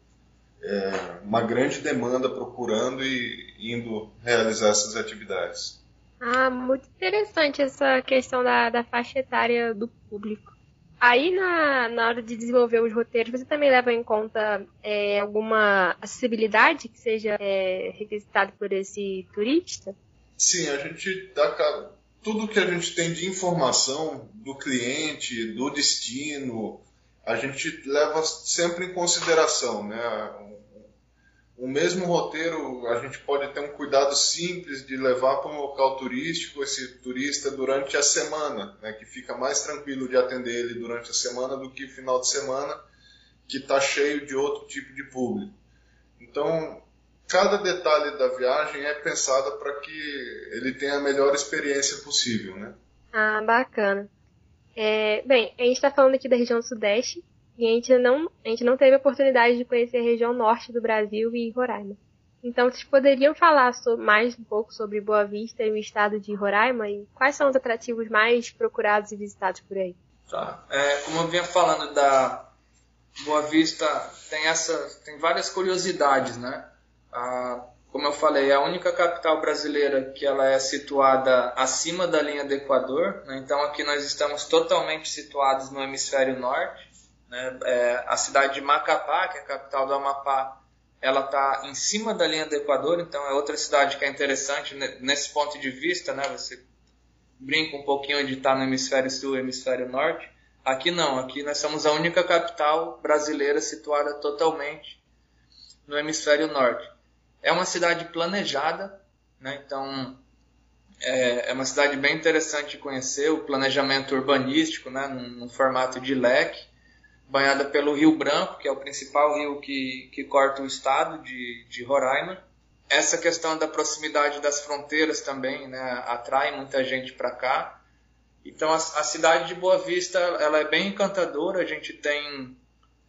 é, uma grande demanda procurando e indo realizar essas atividades. Ah, muito interessante essa questão da, da faixa etária do público. Aí, na, na hora de desenvolver os roteiros, você também leva em conta é, alguma acessibilidade que seja é, requisitada por esse turista? Sim, a gente dá tudo que a gente tem de informação do cliente, do destino, a gente leva sempre em consideração, né? O mesmo roteiro, a gente pode ter um cuidado simples de levar para um local turístico esse turista durante a semana, né, que fica mais tranquilo de atender ele durante a semana do que final de semana, que está cheio de outro tipo de público. Então, cada detalhe da viagem é pensada para que ele tenha a melhor experiência possível, né? Ah, bacana. É, bem, a gente está falando aqui da região sudeste, e a gente não, a gente não teve a oportunidade de conhecer a região norte do Brasil e Roraima. Então, vocês poderiam falar mais um pouco sobre Boa Vista e o estado de Roraima e quais são os atrativos mais procurados e visitados por aí? Tá. É, como eu vinha falando da Boa Vista, tem essa, tem várias curiosidades, né? Ah, como eu falei, é a única capital brasileira que ela é situada acima da linha do Equador. Né? Então aqui nós estamos totalmente situados no hemisfério norte. Né? É, a cidade de Macapá, que é a capital do Amapá, ela está em cima da linha do Equador, então é outra cidade que é interessante nesse ponto de vista, né? Você brinca um pouquinho de estar tá no hemisfério sul e hemisfério norte. Aqui não, aqui nós somos a única capital brasileira situada totalmente no hemisfério norte. É uma cidade planejada, né? então é, é, uma cidade bem interessante de conhecer, o planejamento urbanístico, né? num, num formato de leque banhada pelo Rio Branco, que é o principal rio que, que corta o estado de, de Roraima. Essa questão da proximidade das fronteiras também né, atrai muita gente para cá. Então a, a, cidade de Boa Vista ela é bem encantadora. A gente tem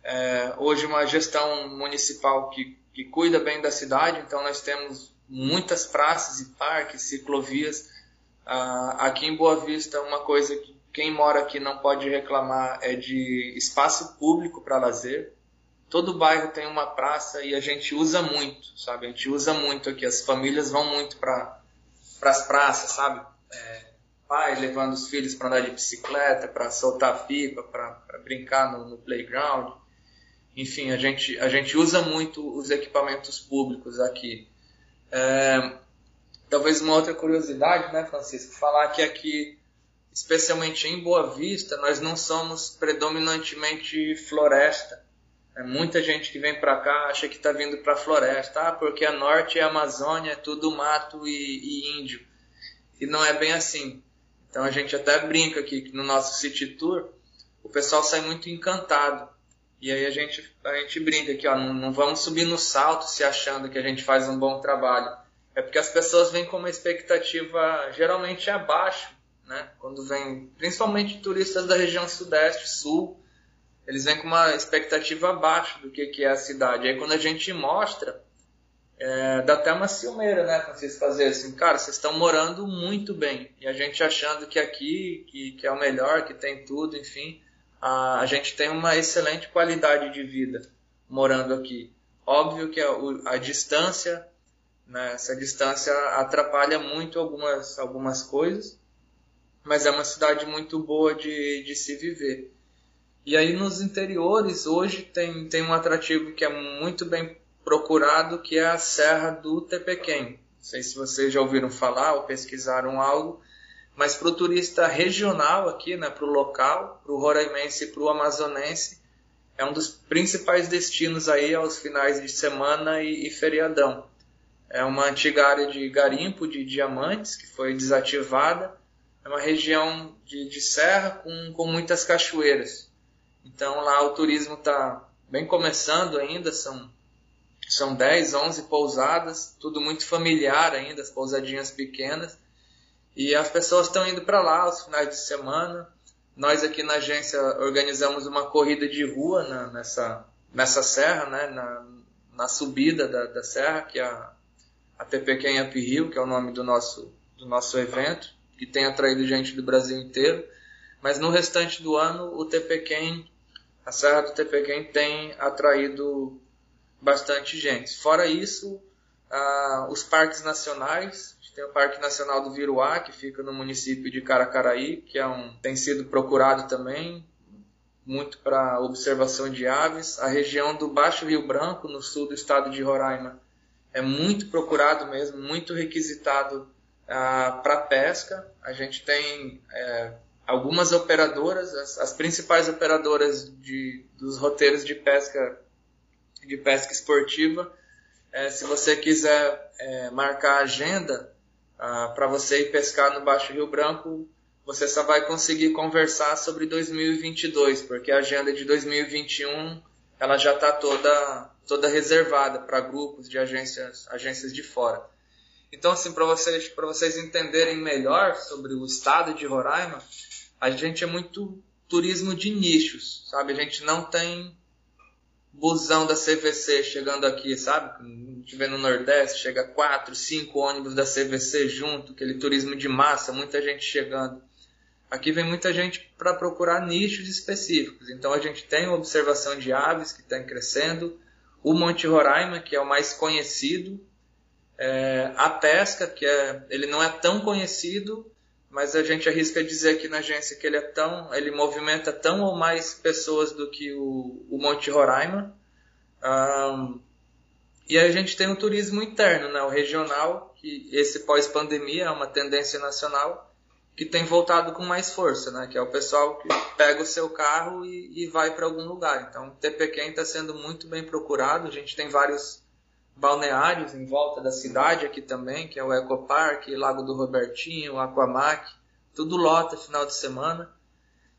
é, hoje uma gestão municipal que, que cuida bem da cidade. Então nós temos muitas praças e parques, ciclovias. Ah, aqui em Boa Vista uma coisa que quem mora aqui não pode reclamar é de espaço público para lazer. Todo bairro tem uma praça e a gente usa muito, sabe? A gente usa muito aqui. As famílias vão muito para as praças, sabe? É, pai levando os filhos para andar de bicicleta, para soltar pipa, para brincar no, no playground. Enfim, a gente, a gente usa muito os equipamentos públicos aqui. É, talvez uma outra curiosidade, né, Francisco? Falar que aqui especialmente em Boa Vista, nós não somos predominantemente floresta. É, muita gente que vem para cá acha que está vindo para floresta, ah, porque a norte é a Amazônia, é tudo mato e, e, índio. E não é bem assim. Então a gente até brinca aqui que no nosso City Tour o pessoal sai muito encantado. E aí a gente, a gente brinca aqui, ó, não, não vamos subir no salto se achando que a gente faz um bom trabalho. É porque as pessoas vêm com uma expectativa geralmente abaixo né? Quando vem, principalmente turistas da região sudeste, sul, eles vêm com uma expectativa abaixo do que, que é a cidade. Aí quando a gente mostra, é, dá até uma ciumeira, né, quando vocês fazerem assim, cara, vocês estão morando muito bem. E a gente achando que aqui, que, que é o melhor, que tem tudo, enfim, a, a gente tem uma excelente qualidade de vida morando aqui. Óbvio que a, a distância Né? Essa distância atrapalha muito algumas, algumas coisas, mas é uma cidade muito boa de, de se viver. E aí nos interiores hoje tem, tem um atrativo que é muito bem procurado, que é a Serra do Tepequém. Não sei se vocês já ouviram falar ou pesquisaram algo, mas para o turista regional aqui, né, para o local, para o roraimense e para o amazonense, é um dos principais destinos aí aos finais de semana e, e feriadão. É uma antiga área de garimpo de diamantes que foi desativada. É uma região de, de serra com, com muitas cachoeiras. Então lá o turismo está bem começando ainda, são, são 10, 11 pousadas, tudo muito familiar ainda, as pousadinhas pequenas. E as pessoas estão indo para lá aos finais de semana. Nós aqui na agência organizamos uma corrida de rua na, nessa, nessa serra, né, na, na subida da, da serra, que é a, a TPQ Up Rio, que é o nome do nosso, do nosso evento, que tem atraído gente do Brasil inteiro. Mas no restante do ano, o TPQ, a Serra do TPQ tem atraído bastante gente. Fora isso, ah, os parques nacionais, tem o Parque Nacional do Viruá, que fica no município de Caracaraí, que é um, tem sido procurado também, muito para observação de aves. A região do Baixo Rio Branco, no sul do estado de Roraima, é muito procurado mesmo, muito requisitado ah, para pesca. A gente tem é, algumas operadoras, as, as, principais operadoras de, dos roteiros de pesca de pesca esportiva. É, se você quiser é, marcar agenda, ah, para você ir pescar no Baixo Rio Branco, você só vai conseguir conversar sobre 2022, porque a agenda de 2021 ela já está toda, toda reservada para grupos de agências, agências de fora. Então, assim, para vocês, vocês entenderem melhor sobre o estado de Roraima, a gente é muito turismo de nichos, sabe? A gente não tem busão da CVC chegando aqui, sabe? A gente vê no Nordeste, chega quatro, cinco ônibus da CVC junto, aquele turismo de massa, muita gente chegando. Aqui vem muita gente para procurar nichos específicos. Então a gente tem observação de aves que está crescendo, o Monte Roraima, que é o mais conhecido, é, a pesca, que é, ele não é tão conhecido, mas a gente arrisca dizer aqui na agência que ele é tão, ele movimenta tão ou mais pessoas do que o, o Monte Roraima. Um, e a gente tem o turismo interno, né, o regional, que esse pós-pandemia é uma tendência nacional que tem voltado com mais força, né, que é o pessoal que pega o seu carro e, e vai para algum lugar. Então, o Tepequém está sendo muito bem procurado, a gente tem vários balneários em volta da cidade aqui também, que é o Ecopark, Lago do Robertinho, Aquamac, tudo lota final de semana.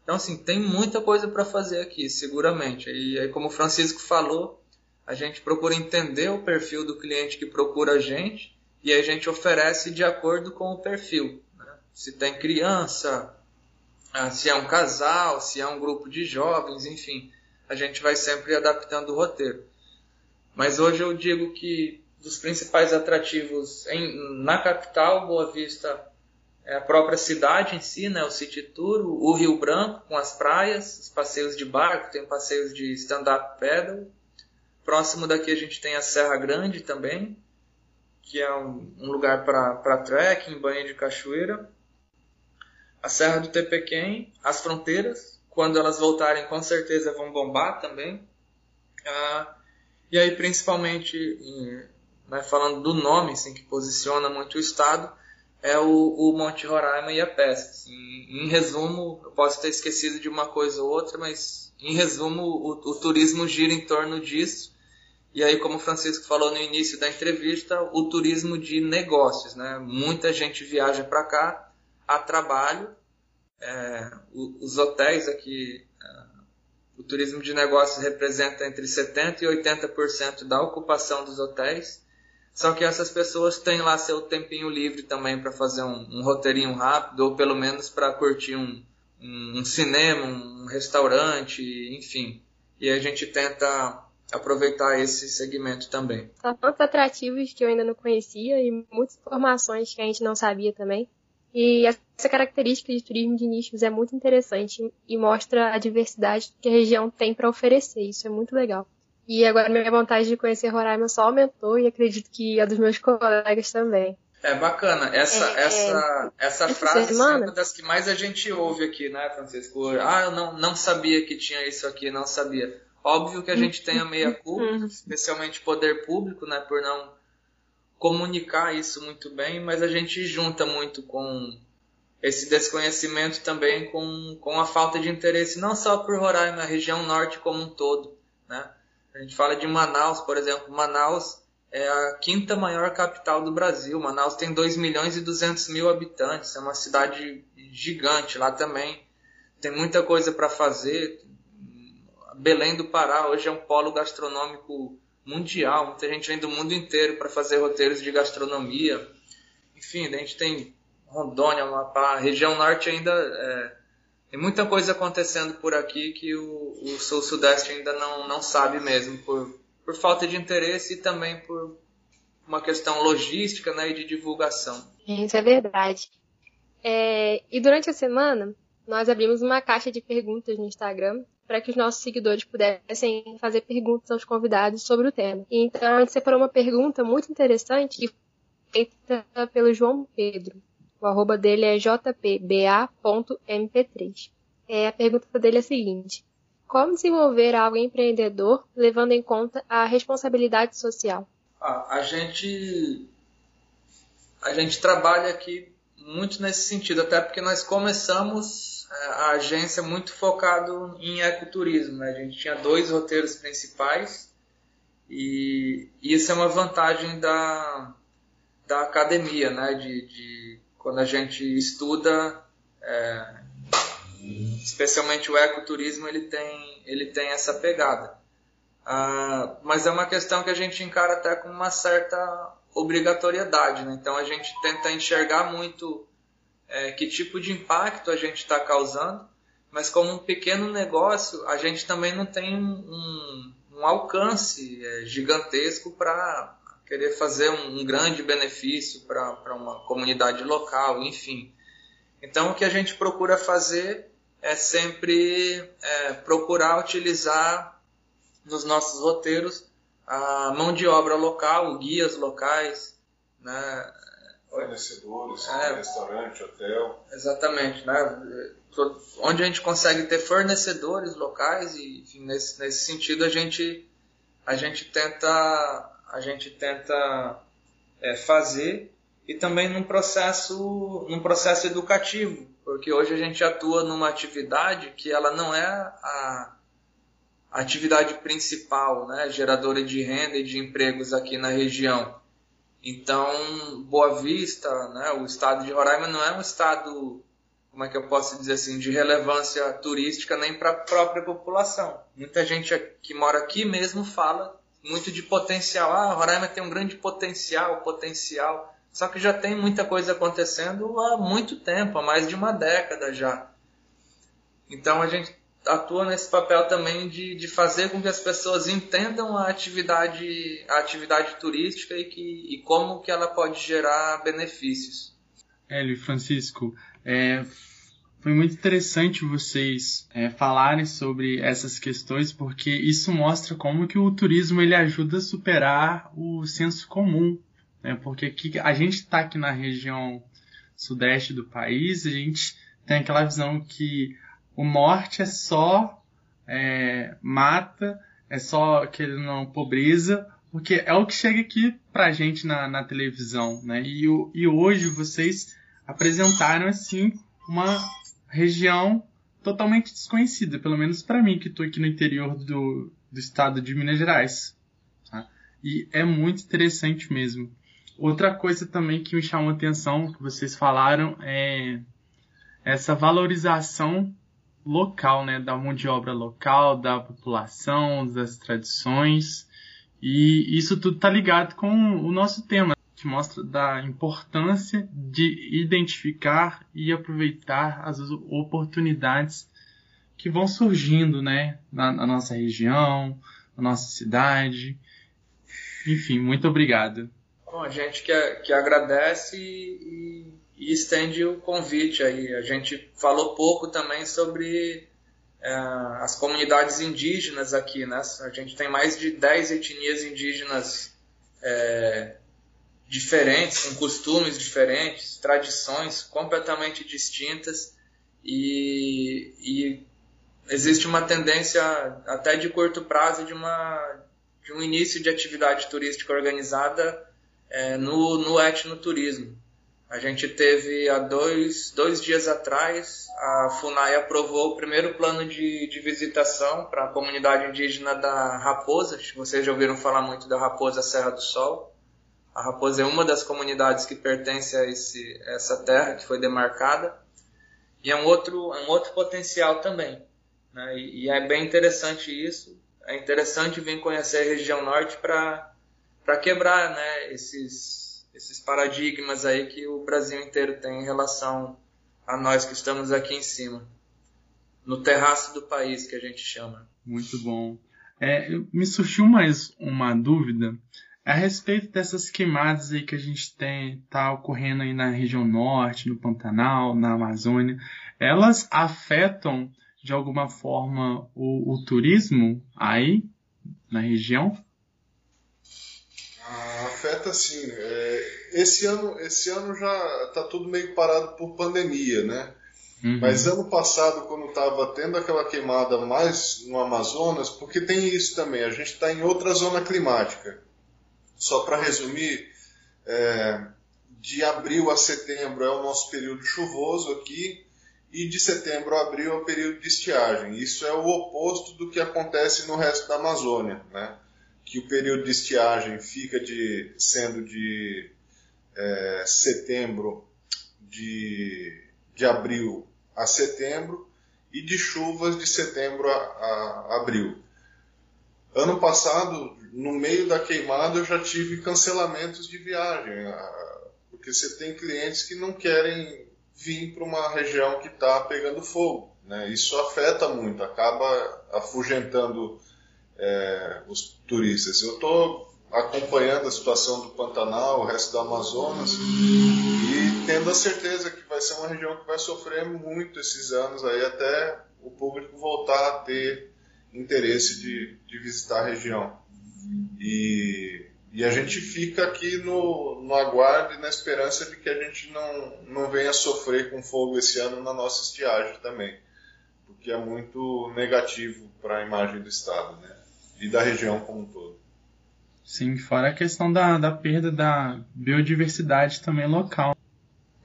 Então, assim, tem muita coisa para fazer aqui, seguramente. E aí, como o Francisco falou, a gente procura entender o perfil do cliente que procura a gente e a gente oferece de acordo com o perfil. Né? Se tem criança, ah, se é um casal, se é um grupo de jovens, enfim, a gente vai sempre adaptando o roteiro. Mas hoje eu digo que dos principais atrativos em, na capital, Boa Vista é a própria cidade em si, né, o City Tour, o Rio Branco com as praias, os passeios de barco, tem passeios de stand-up paddle. Próximo daqui a gente tem a Serra Grande também, que é um, um lugar para trekking, banho de cachoeira. A Serra do Tepequém, as fronteiras, quando elas voltarem com certeza vão bombar também. Ah, e aí, principalmente, né, falando do nome, assim, que posiciona muito o Estado, é o, o Monte Roraima e a pesca. Assim. Em resumo, eu posso ter esquecido de uma coisa ou outra, mas em resumo, o, o turismo gira em torno disso. E aí, como o Francisco falou no início da entrevista, o turismo de negócios. Né? Muita gente viaja para cá a trabalho. É, os hotéis aqui o turismo de negócios representa entre 70% e 80% da ocupação dos hotéis. Só que essas pessoas têm lá seu tempinho livre também para fazer um, um, roteirinho rápido, ou pelo menos para curtir um, um, um, cinema, um restaurante, enfim. E a gente tenta aproveitar esse segmento também. São tantos atrativos que eu ainda não conhecia e muitas informações que a gente não sabia também. E essa característica de turismo de nichos é muito interessante e mostra a diversidade que a região tem para oferecer. Isso é muito legal. E agora minha vontade de conhecer Roraima só aumentou e acredito que a dos meus colegas também. É bacana. Essa, é, essa, é, essa frase é uma das que mais a gente ouve aqui, né, Francisco? Ah, eu não, não sabia que tinha isso aqui, não sabia. Óbvio que a gente tem a meia culpa, uhum. especialmente poder público, né, por não comunicar isso muito bem, mas a gente junta muito com esse desconhecimento também com, com a falta de interesse, não só por Roraima, a região norte como um todo, né? A gente fala de Manaus, por exemplo. Manaus é a quinta maior capital do Brasil. Manaus tem 2 milhões e 200 mil habitantes. É uma cidade gigante lá também. Tem muita coisa para fazer. Belém do Pará hoje é um polo gastronômico mundial. Muita gente vem do mundo inteiro para fazer roteiros de gastronomia. Enfim, a gente tem Rondônia, Amapá. A região norte ainda é, tem muita coisa acontecendo por aqui que o, o sul-sudeste ainda não, não sabe mesmo, por, por falta de interesse e também por uma questão logística né, e de divulgação. Isso é verdade. É, e durante a semana, nós abrimos uma caixa de perguntas no Instagram para que os nossos seguidores pudessem fazer perguntas aos convidados sobre o tema. Então, a gente separou uma pergunta muito interessante feita pelo João Pedro. O arroba dele é jpba.mp3. É, a pergunta dele é a seguinte: Como desenvolver algo empreendedor levando em conta a responsabilidade social? Ah, a gente a gente trabalha aqui muito nesse sentido, até porque nós começamos a agência muito focado em ecoturismo. Né? A gente tinha dois roteiros principais e isso é uma vantagem da, da academia, né? de, de quando a gente estuda, é, especialmente o ecoturismo, ele tem, ele tem essa pegada. Ah, mas é uma questão que a gente encara até com uma certa obrigatoriedade. Né? Então a gente tenta enxergar muito é, que tipo de impacto a gente está causando, mas como um pequeno negócio, a gente também não tem um, um alcance é, gigantesco para querer fazer um, um grande benefício para uma comunidade local, enfim. Então, o que a gente procura fazer é sempre é, procurar utilizar nos nossos roteiros a mão de obra local, guias locais, né? Fornecedores, é, restaurante, hotel. Exatamente, né? Onde a gente consegue ter fornecedores locais e, enfim, nesse, nesse sentido a gente a gente tenta a gente tenta é, fazer e também num processo, num processo educativo, porque hoje a gente atua numa atividade que ela não é a, a atividade principal, né, geradora de renda e de empregos aqui na região. Então, Boa Vista, né, o estado de Roraima não é um estado, como é que eu posso dizer assim, de relevância turística nem para a própria população. Muita gente que mora aqui mesmo fala muito de potencial. Ah, Roraima tem um grande potencial, potencial. Só que já tem muita coisa acontecendo há muito tempo, há mais de uma década já. Então a gente atua nesse papel também de, de fazer com que as pessoas entendam a atividade, a atividade turística e, que, e como que ela pode gerar benefícios. Hélio Francisco, é, foi muito interessante vocês é, falarem sobre essas questões, porque isso mostra como que o turismo ele ajuda a superar o senso comum. Né? Porque aqui, a gente está aqui na região sudeste do país, a gente tem aquela visão que o norte é só é, mata, é só aquele não pobreza, porque é o que chega aqui pra gente na, na televisão, né? E, e hoje vocês apresentaram assim uma região totalmente desconhecida, pelo menos para mim que estou aqui no interior do, do estado de Minas Gerais. Tá? E é muito interessante mesmo. Outra coisa também que me chamou a atenção, que vocês falaram, é essa valorização local, né, da mão de obra local, da população, das tradições. E isso tudo está ligado com o nosso tema, que mostra da importância de identificar e aproveitar as oportunidades que vão surgindo, né, na, na nossa região, na nossa cidade. Enfim, muito obrigado. Bom, a gente que, que agradece e, e, estende o convite aí. A gente falou pouco também sobre é, as comunidades indígenas aqui, né? A gente tem mais de 10 etnias indígenas é, diferentes, com costumes diferentes, tradições completamente distintas e, e, existe uma tendência até de curto prazo de, uma, de um início de atividade turística organizada é, no, no etnoturismo. A gente teve há dois, dois dias atrás, a FUNAI aprovou o primeiro plano de, de visitação para a comunidade indígena da Raposa. Vocês já ouviram falar muito da Raposa Serra do Sol. A Raposa é uma das comunidades que pertence a esse, essa terra que foi demarcada. E é um outro, é um outro potencial também. Né? E, e, é bem interessante isso. É interessante vir conhecer a região norte para quebrar né, esses, esses paradigmas aí que o Brasil inteiro tem em relação a nós que estamos aqui em cima, no terraço do país que a gente chama. Muito bom. É, me surgiu mais uma dúvida a respeito dessas queimadas aí que a gente tem tá ocorrendo aí na região norte, no Pantanal, na Amazônia. Elas afetam de alguma forma o, o turismo aí na região? Ah, afeta sim. É, esse, ano, esse ano já está tudo meio parado por pandemia, né? Uhum. Mas ano passado, quando estava tendo aquela queimada mais no Amazonas, porque tem isso também, a gente está em outra zona climática. Só para resumir, é, de abril a setembro é o nosso período chuvoso aqui, e de setembro a abril é o período de estiagem. Isso é o oposto do que acontece no resto da Amazônia, né? Que o período de estiagem fica de, sendo de é, setembro, de, de abril a setembro, e de chuvas de setembro a, a abril. Ano passado, no meio da queimada, eu já tive cancelamentos de viagem, porque você tem clientes que não querem vir para uma região que está pegando fogo. Né? Isso afeta muito, acaba afugentando é, os turistas. Eu estou acompanhando a situação do Pantanal, o resto do Amazonas, e tendo a certeza que vai ser uma região que vai sofrer muito esses anos aí até o público voltar a ter interesse de, de visitar a região. E, e a gente fica aqui no, no aguardo e na esperança de que a gente não, não venha sofrer com fogo esse ano na nossa estiagem também, porque é muito negativo para a imagem do Estado. Né? E da região como um todo. Sim, fora a questão da, da perda da biodiversidade também local.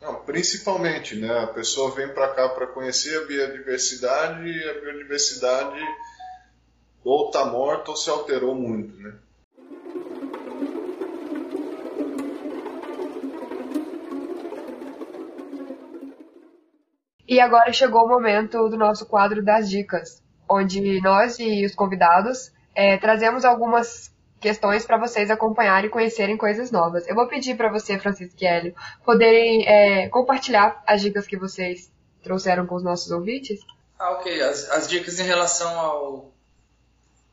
Não, principalmente, né? A pessoa vem para cá para conhecer a biodiversidade e a biodiversidade ou está morta ou se alterou muito, né? E agora chegou o momento do nosso quadro das dicas, onde nós e os convidados é, trazemos algumas questões para vocês acompanharem e conhecerem coisas novas. Eu vou pedir para você, Francisco e Hélio, poderem é, compartilhar as dicas que vocês trouxeram com os nossos ouvintes. Ah, ok. As, as dicas em relação ao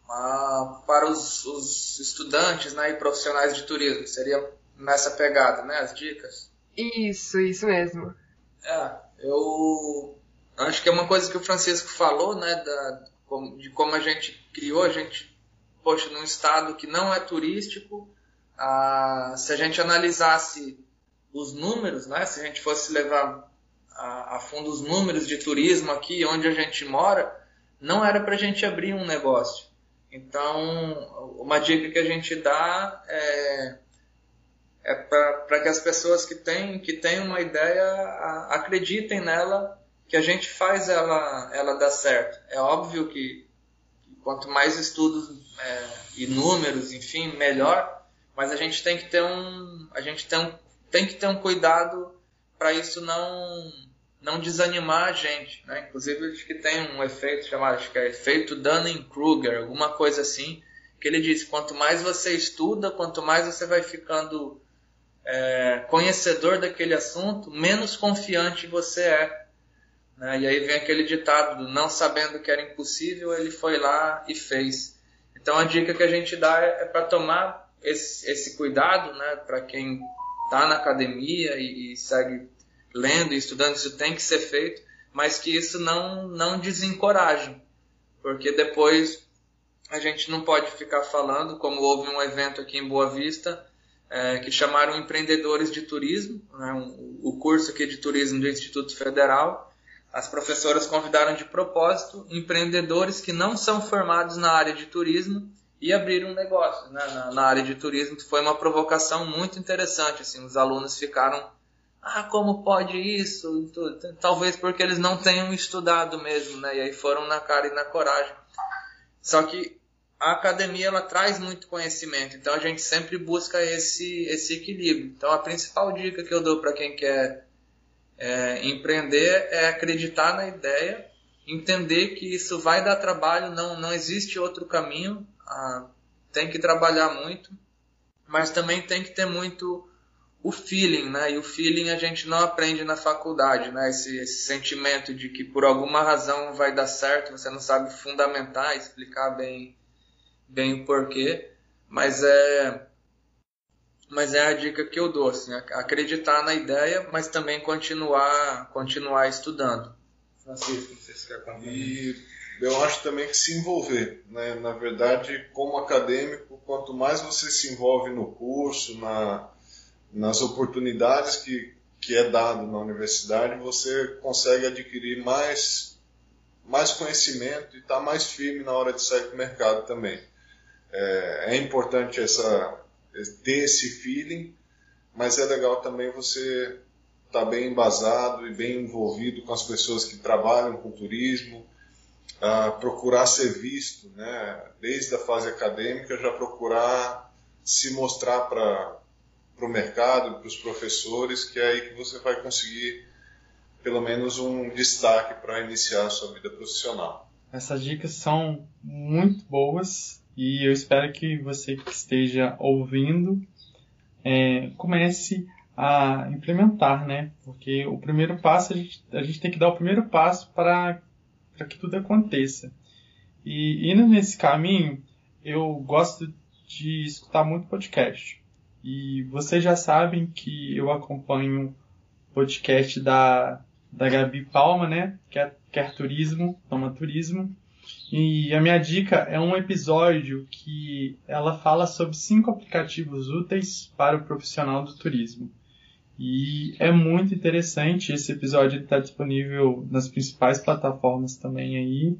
a, para os, os, estudantes né, e profissionais de turismo seria nessa pegada, né? As dicas. Isso, isso mesmo. É, eu acho que é uma coisa que o Francisco falou, né, da, de como a gente criou, a gente, poxa, num estado que não é turístico, ah, se a gente analisasse os números, né, se a gente fosse levar a, a fundo os números de turismo aqui onde a gente mora, não era para a gente abrir um negócio. Então, uma dica que a gente dá é, é para que as pessoas que têm, que têm uma ideia a, acreditem nela que a gente faz ela, ela dar certo. É óbvio que, quanto mais estudos é, e números, enfim, melhor, mas a gente tem que ter um, a gente tem, tem que ter um cuidado para isso não não desanimar a gente, né? Inclusive acho que tem um efeito chamado, acho que é efeito Dunning-Kruger, alguma coisa assim, que ele diz, quanto mais você estuda, quanto mais você vai ficando é, conhecedor daquele assunto, menos confiante você é né? E aí vem aquele ditado do não sabendo que era impossível, ele foi lá e fez. Então a dica que a gente dá é, é para tomar esse, esse, cuidado, né? para quem está na academia e, e, segue lendo e estudando, isso tem que ser feito, mas que isso não, não desencoraje. porque depois a gente não pode ficar falando, como houve um evento aqui em Boa Vista, é, que chamaram empreendedores de turismo, né, um, o curso aqui de turismo do Instituto Federal. As professoras convidaram de propósito empreendedores que não são formados na área de turismo e abriram um negócio né, na, na, área de turismo. Foi uma provocação muito interessante. Assim, os alunos ficaram, ah, como pode isso? Talvez porque eles não tenham estudado mesmo, né? E aí foram na cara e na coragem. Só que a academia ela traz muito conhecimento, então a gente sempre busca esse, esse equilíbrio. Então a principal dica que eu dou para quem quer é, empreender é acreditar na ideia, entender que isso vai dar trabalho, não, não existe outro caminho, ah, tem que trabalhar muito, mas também tem que ter muito o feeling, né? E o feeling a gente não aprende na faculdade, né? Esse, esse sentimento de que por alguma razão vai dar certo, você não sabe fundamentar, explicar bem, bem o porquê, mas é mas é a dica que eu dou, assim, acreditar na ideia, mas também continuar continuar estudando. Francisco, não sei se quer E eu acho também que se envolver, né? Na verdade, como acadêmico, quanto mais você se envolve no curso, na nas oportunidades que, que é dado na universidade, você consegue adquirir mais, mais conhecimento e estar tá mais firme na hora de sair para o mercado também. É, é importante essa, ter esse feeling, mas é legal também você estar tá bem embasado e bem envolvido com as pessoas que trabalham com turismo, procurar ser visto, né? desde a fase acadêmica, já procurar se mostrar para o mercado, para os professores, que é aí que você vai conseguir pelo menos um destaque para iniciar a sua vida profissional. Essas dicas são muito boas e eu espero que você que esteja ouvindo é, comece a implementar, né? Porque o primeiro passo, a gente, a gente tem que dar o primeiro passo para, que tudo aconteça. E indo nesse caminho, eu gosto de escutar muito podcast. E vocês já sabem que eu acompanho podcast da, da Gabi Palma, né? Quer, quer turismo, toma turismo. E a minha dica é um episódio que ela fala sobre cinco aplicativos úteis para o profissional do turismo. E é muito interessante. Esse episódio está disponível nas principais plataformas também aí.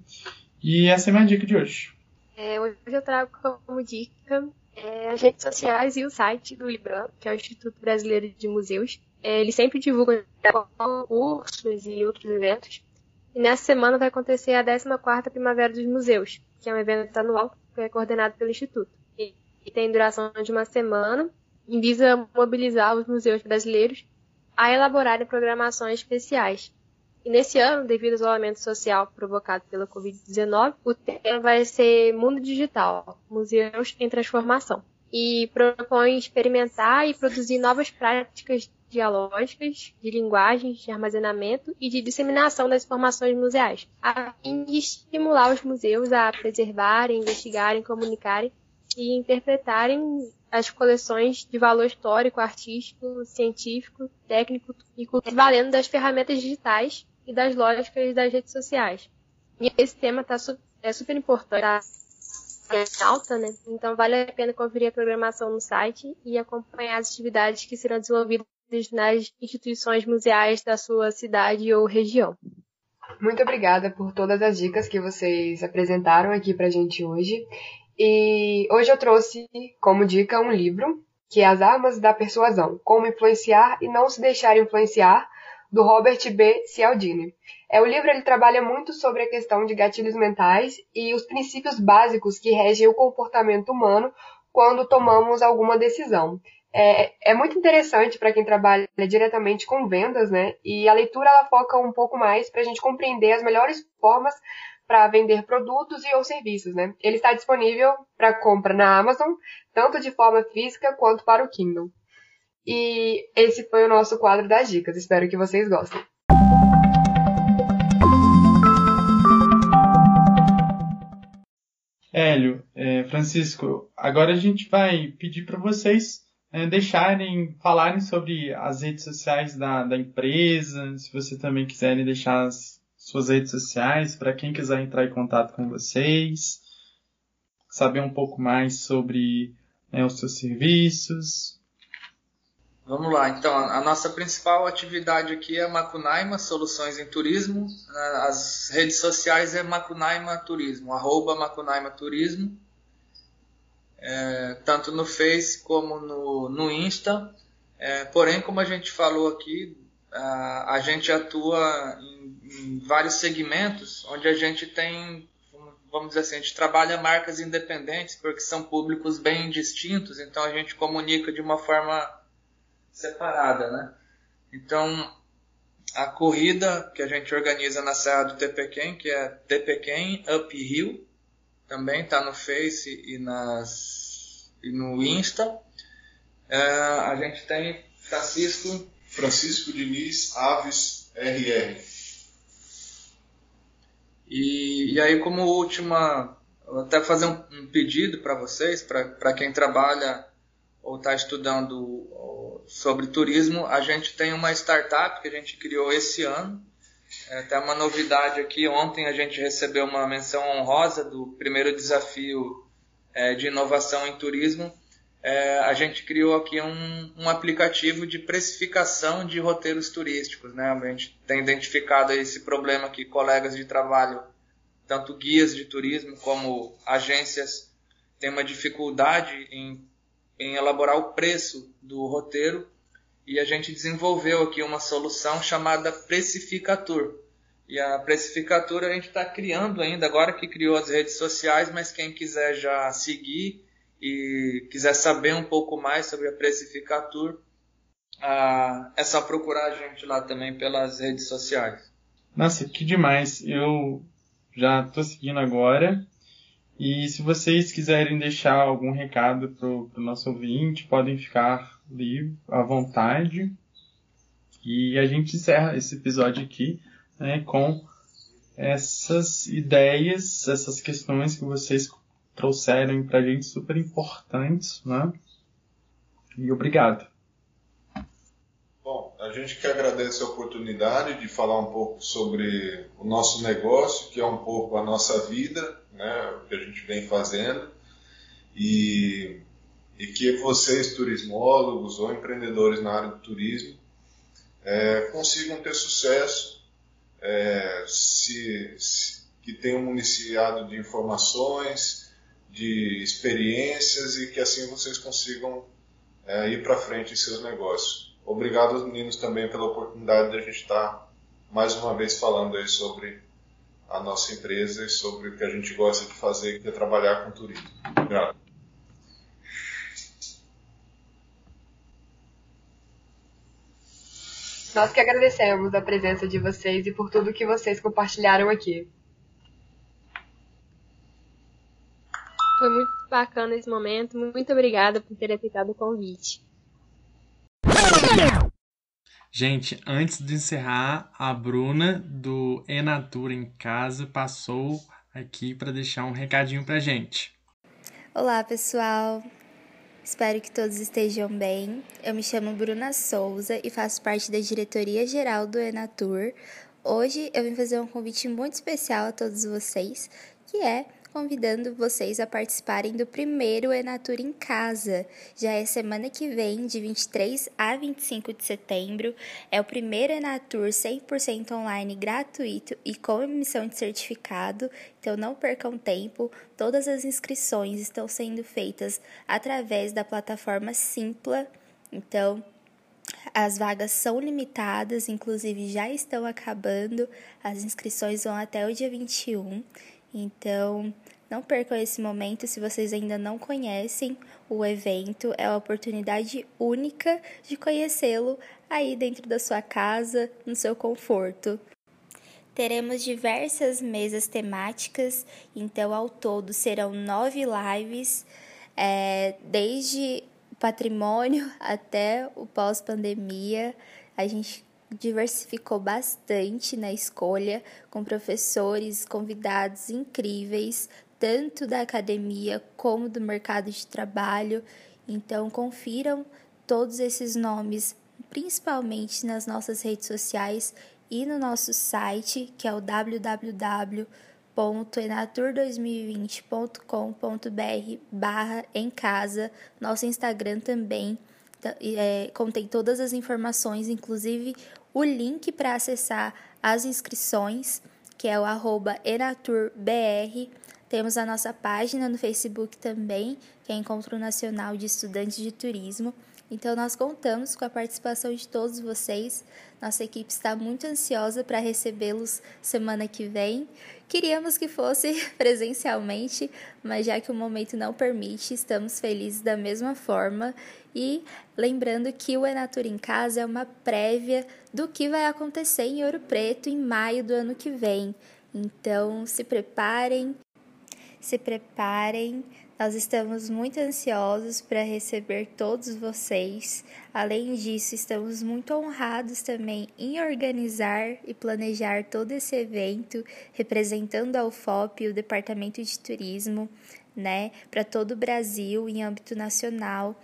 E essa é a minha dica de hoje. É, hoje eu trago como dica é, as redes sociais e o site do IBRAM, que é o Instituto Brasileiro de Museus. É, sempre divulgam cursos e outros eventos. E nessa semana vai acontecer a 14ª Primavera dos Museus, que é um evento anual que é coordenado pelo Instituto. E, tem duração de uma semana e visa mobilizar os museus brasileiros a elaborarem programações especiais e nesse ano, devido ao isolamento social provocado pela Covid-19, o tema vai ser Mundo Digital, Museus em Transformação. E propõe experimentar e produzir novas práticas dialógicas, de linguagens, de armazenamento e de disseminação das informações museais, a fim de estimular os museus a preservarem, investigarem, comunicarem e interpretarem as coleções de valor histórico, artístico, científico, técnico e cultural, valendo das ferramentas digitais e das lógicas das redes sociais. E esse tema tá é super importante, tá em alta, né? Então vale a pena conferir a programação no site e acompanhar as atividades que serão desenvolvidas nas instituições museais da sua cidade ou região. Muito obrigada por todas as dicas que vocês apresentaram aqui pra gente hoje. E hoje eu trouxe como dica um livro que é As Armas da Persuasão: Como Influenciar e Não Se Deixar Influenciar do Robert B. Cialdini. É, o livro ele trabalha muito sobre a questão de gatilhos mentais e os princípios básicos que regem o comportamento humano quando tomamos alguma decisão. É, é muito interessante para quem trabalha diretamente com vendas, né? E a leitura ela foca um pouco mais para a gente compreender as melhores formas para vender produtos e ou serviços, né? Ele está disponível para compra na Amazon, tanto de forma física quanto para o Kindle. E esse foi o nosso quadro das dicas. Espero que vocês gostem. Hélio, é, Francisco, agora a gente vai pedir para vocês é, deixarem, falarem sobre as redes sociais da, da empresa, se vocês também quiserem deixar as suas redes sociais para quem quiser entrar em contato com vocês, saber um pouco mais sobre né, os seus serviços. Vamos lá, então a nossa principal atividade aqui é Macunaima Soluções em Turismo. As redes sociais é Macunaima Turismo, arroba Macunaima Turismo, é, tanto no Face como no, no Insta. É, porém, como a gente falou aqui, a, a gente atua em, em vários segmentos onde a gente tem vamos dizer assim, a gente trabalha marcas independentes porque são públicos bem distintos, então a gente comunica de uma forma separada, né? Então, a corrida que a gente organiza na Serra do Tepequém, que é Tepequém Uphill, também está no Face e, nas, e no Insta. É, a gente tem Francisco... Francisco Diniz Aves RR. E, e aí, como última, até fazer um, um pedido para vocês, para quem trabalha ou está estudando sobre turismo, a gente tem uma startup que a gente criou esse ano. É até uma novidade aqui, ontem a gente recebeu uma menção honrosa do primeiro desafio é, de inovação em turismo. É, a gente criou aqui um, um, aplicativo de precificação de roteiros turísticos. Né? A gente tem identificado esse problema que colegas de trabalho, tanto guias de turismo como agências, têm uma dificuldade em em elaborar o preço do roteiro e a gente desenvolveu aqui uma solução chamada Precificatur. E a Precificatur a gente está criando ainda, agora que criou as redes sociais, mas quem quiser já seguir e quiser saber um pouco mais sobre a Precificatur, ah, é só procurar a gente lá também pelas redes sociais. Nossa, que demais! Eu já estou seguindo agora e se vocês quiserem deixar algum recado para o nosso ouvinte, podem ficar livre, à vontade. E a gente encerra esse episódio aqui né, com essas ideias, essas questões que vocês trouxeram para a gente super importantes. Né? E obrigado. Bom, a gente que agradece a oportunidade de falar um pouco sobre o nosso negócio, que é um pouco a nossa vida né, o que a gente vem fazendo, e, e que vocês, turismólogos ou empreendedores na área do turismo, é, consigam ter sucesso, é, se, se, que tenham municiado de informações, de experiências e que assim vocês consigam é, ir para frente em seus negócios. Obrigado aos meninos também pela oportunidade de a gente estar mais uma vez falando aí sobre a nossa empresa e sobre o que a gente gosta de fazer, que é trabalhar com turismo. Obrigado. Nós que agradecemos a presença de vocês e por tudo que vocês compartilharam aqui. Foi muito bacana esse momento. Muito obrigada por ter aceitado o convite. Gente, antes de encerrar, a Bruna do Enatura em Casa passou aqui para deixar um recadinho para gente. Olá, pessoal. Espero que todos estejam bem. Eu me chamo Bruna Souza e faço parte da diretoria geral do Enatur. Hoje eu vim fazer um convite muito especial a todos vocês, que é convidando vocês a participarem do primeiro Enatur em Casa. Já é semana que vem, de 23 a 25 de setembro. É o primeiro Enatur 100% online gratuito e com emissão de certificado, então não percam tempo. Todas as inscrições estão sendo feitas através da plataforma Simpla. Então, as vagas são limitadas, inclusive já estão acabando. As inscrições vão até o dia 21. Então, não percam esse momento se vocês ainda não conhecem o evento. É uma oportunidade única de conhecê-lo aí dentro da sua casa, no seu conforto. Teremos diversas mesas temáticas, então ao todo serão nove lives, é, desde patrimônio até o pós-pandemia. A gente diversificou bastante na escolha, com professores, convidados incríveis, tanto da academia como do mercado de trabalho. Então, confiram todos esses nomes, principalmente nas nossas redes sociais e no nosso site, que é o www.enatur2020.com.br barra em casa. Nosso Instagram também é, contém todas as informações, inclusive o link para acessar as inscrições, que é o enaturbr. Temos a nossa página no Facebook também, que é Encontro Nacional de Estudantes de Turismo. Então, nós contamos com a participação de todos vocês. Nossa equipe está muito ansiosa para recebê-los semana que vem. Queríamos que fosse presencialmente, mas já que o momento não permite, estamos felizes da mesma forma. E lembrando que o Enatur em Casa é uma prévia do que vai acontecer em Ouro Preto em maio do ano que vem. Então, se preparem, se preparem. Nós estamos muito ansiosos para receber todos vocês. Além disso, estamos muito honrados também em organizar e planejar todo esse evento, representando a UFOP o Departamento de Turismo, né, para todo o Brasil em âmbito nacional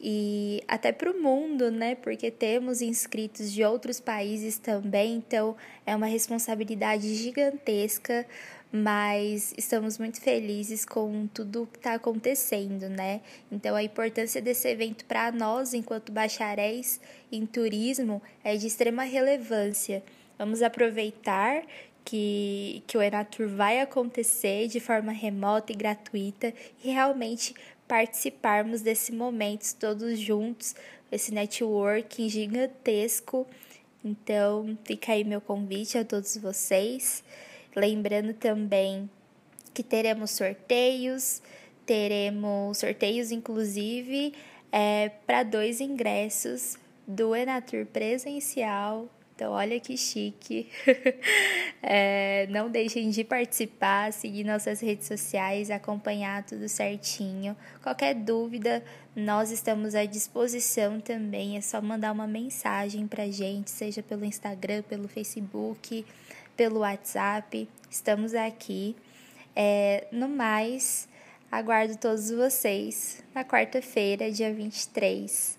e até para o mundo, né? Porque temos inscritos de outros países também, então é uma responsabilidade gigantesca mas estamos muito felizes com tudo que está acontecendo, né? Então, a importância desse evento para nós, enquanto bacharéis em turismo, é de extrema relevância. Vamos aproveitar que, que o Enatur vai acontecer de forma remota e gratuita e realmente participarmos desse momento todos juntos, esse networking gigantesco. Então, fica aí meu convite a todos vocês. Lembrando também que teremos sorteios, teremos sorteios inclusive é, para dois ingressos do Enatur presencial. Então, olha que chique. é, não deixem de participar, seguir nossas redes sociais, acompanhar tudo certinho. Qualquer dúvida, nós estamos à disposição também. É só mandar uma mensagem para gente, seja pelo Instagram, pelo Facebook pelo WhatsApp. Estamos aqui. É, no mais, aguardo todos vocês na quarta-feira, dia 23.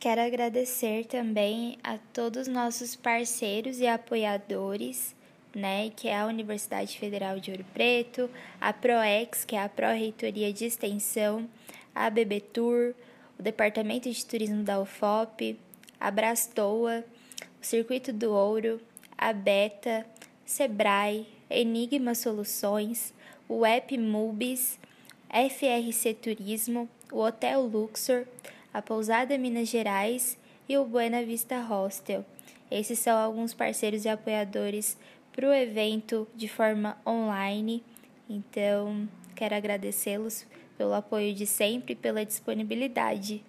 Quero agradecer também a todos os nossos parceiros e apoiadores, né, que é a Universidade Federal de Ouro Preto, a ProEx, que é a Pró-Reitoria de Extensão, a BBTour, o Departamento de Turismo da UFOP, a Brastoa, o Circuito do Ouro, a Beta, Sebrae, Enigma Soluções, o App Mubis, FRC Turismo, o Hotel Luxor, a Pousada Minas Gerais e o Buena Vista Hostel. Esses são alguns parceiros e apoiadores para o evento de forma online. Então, quero agradecê-los pelo apoio de sempre e pela disponibilidade.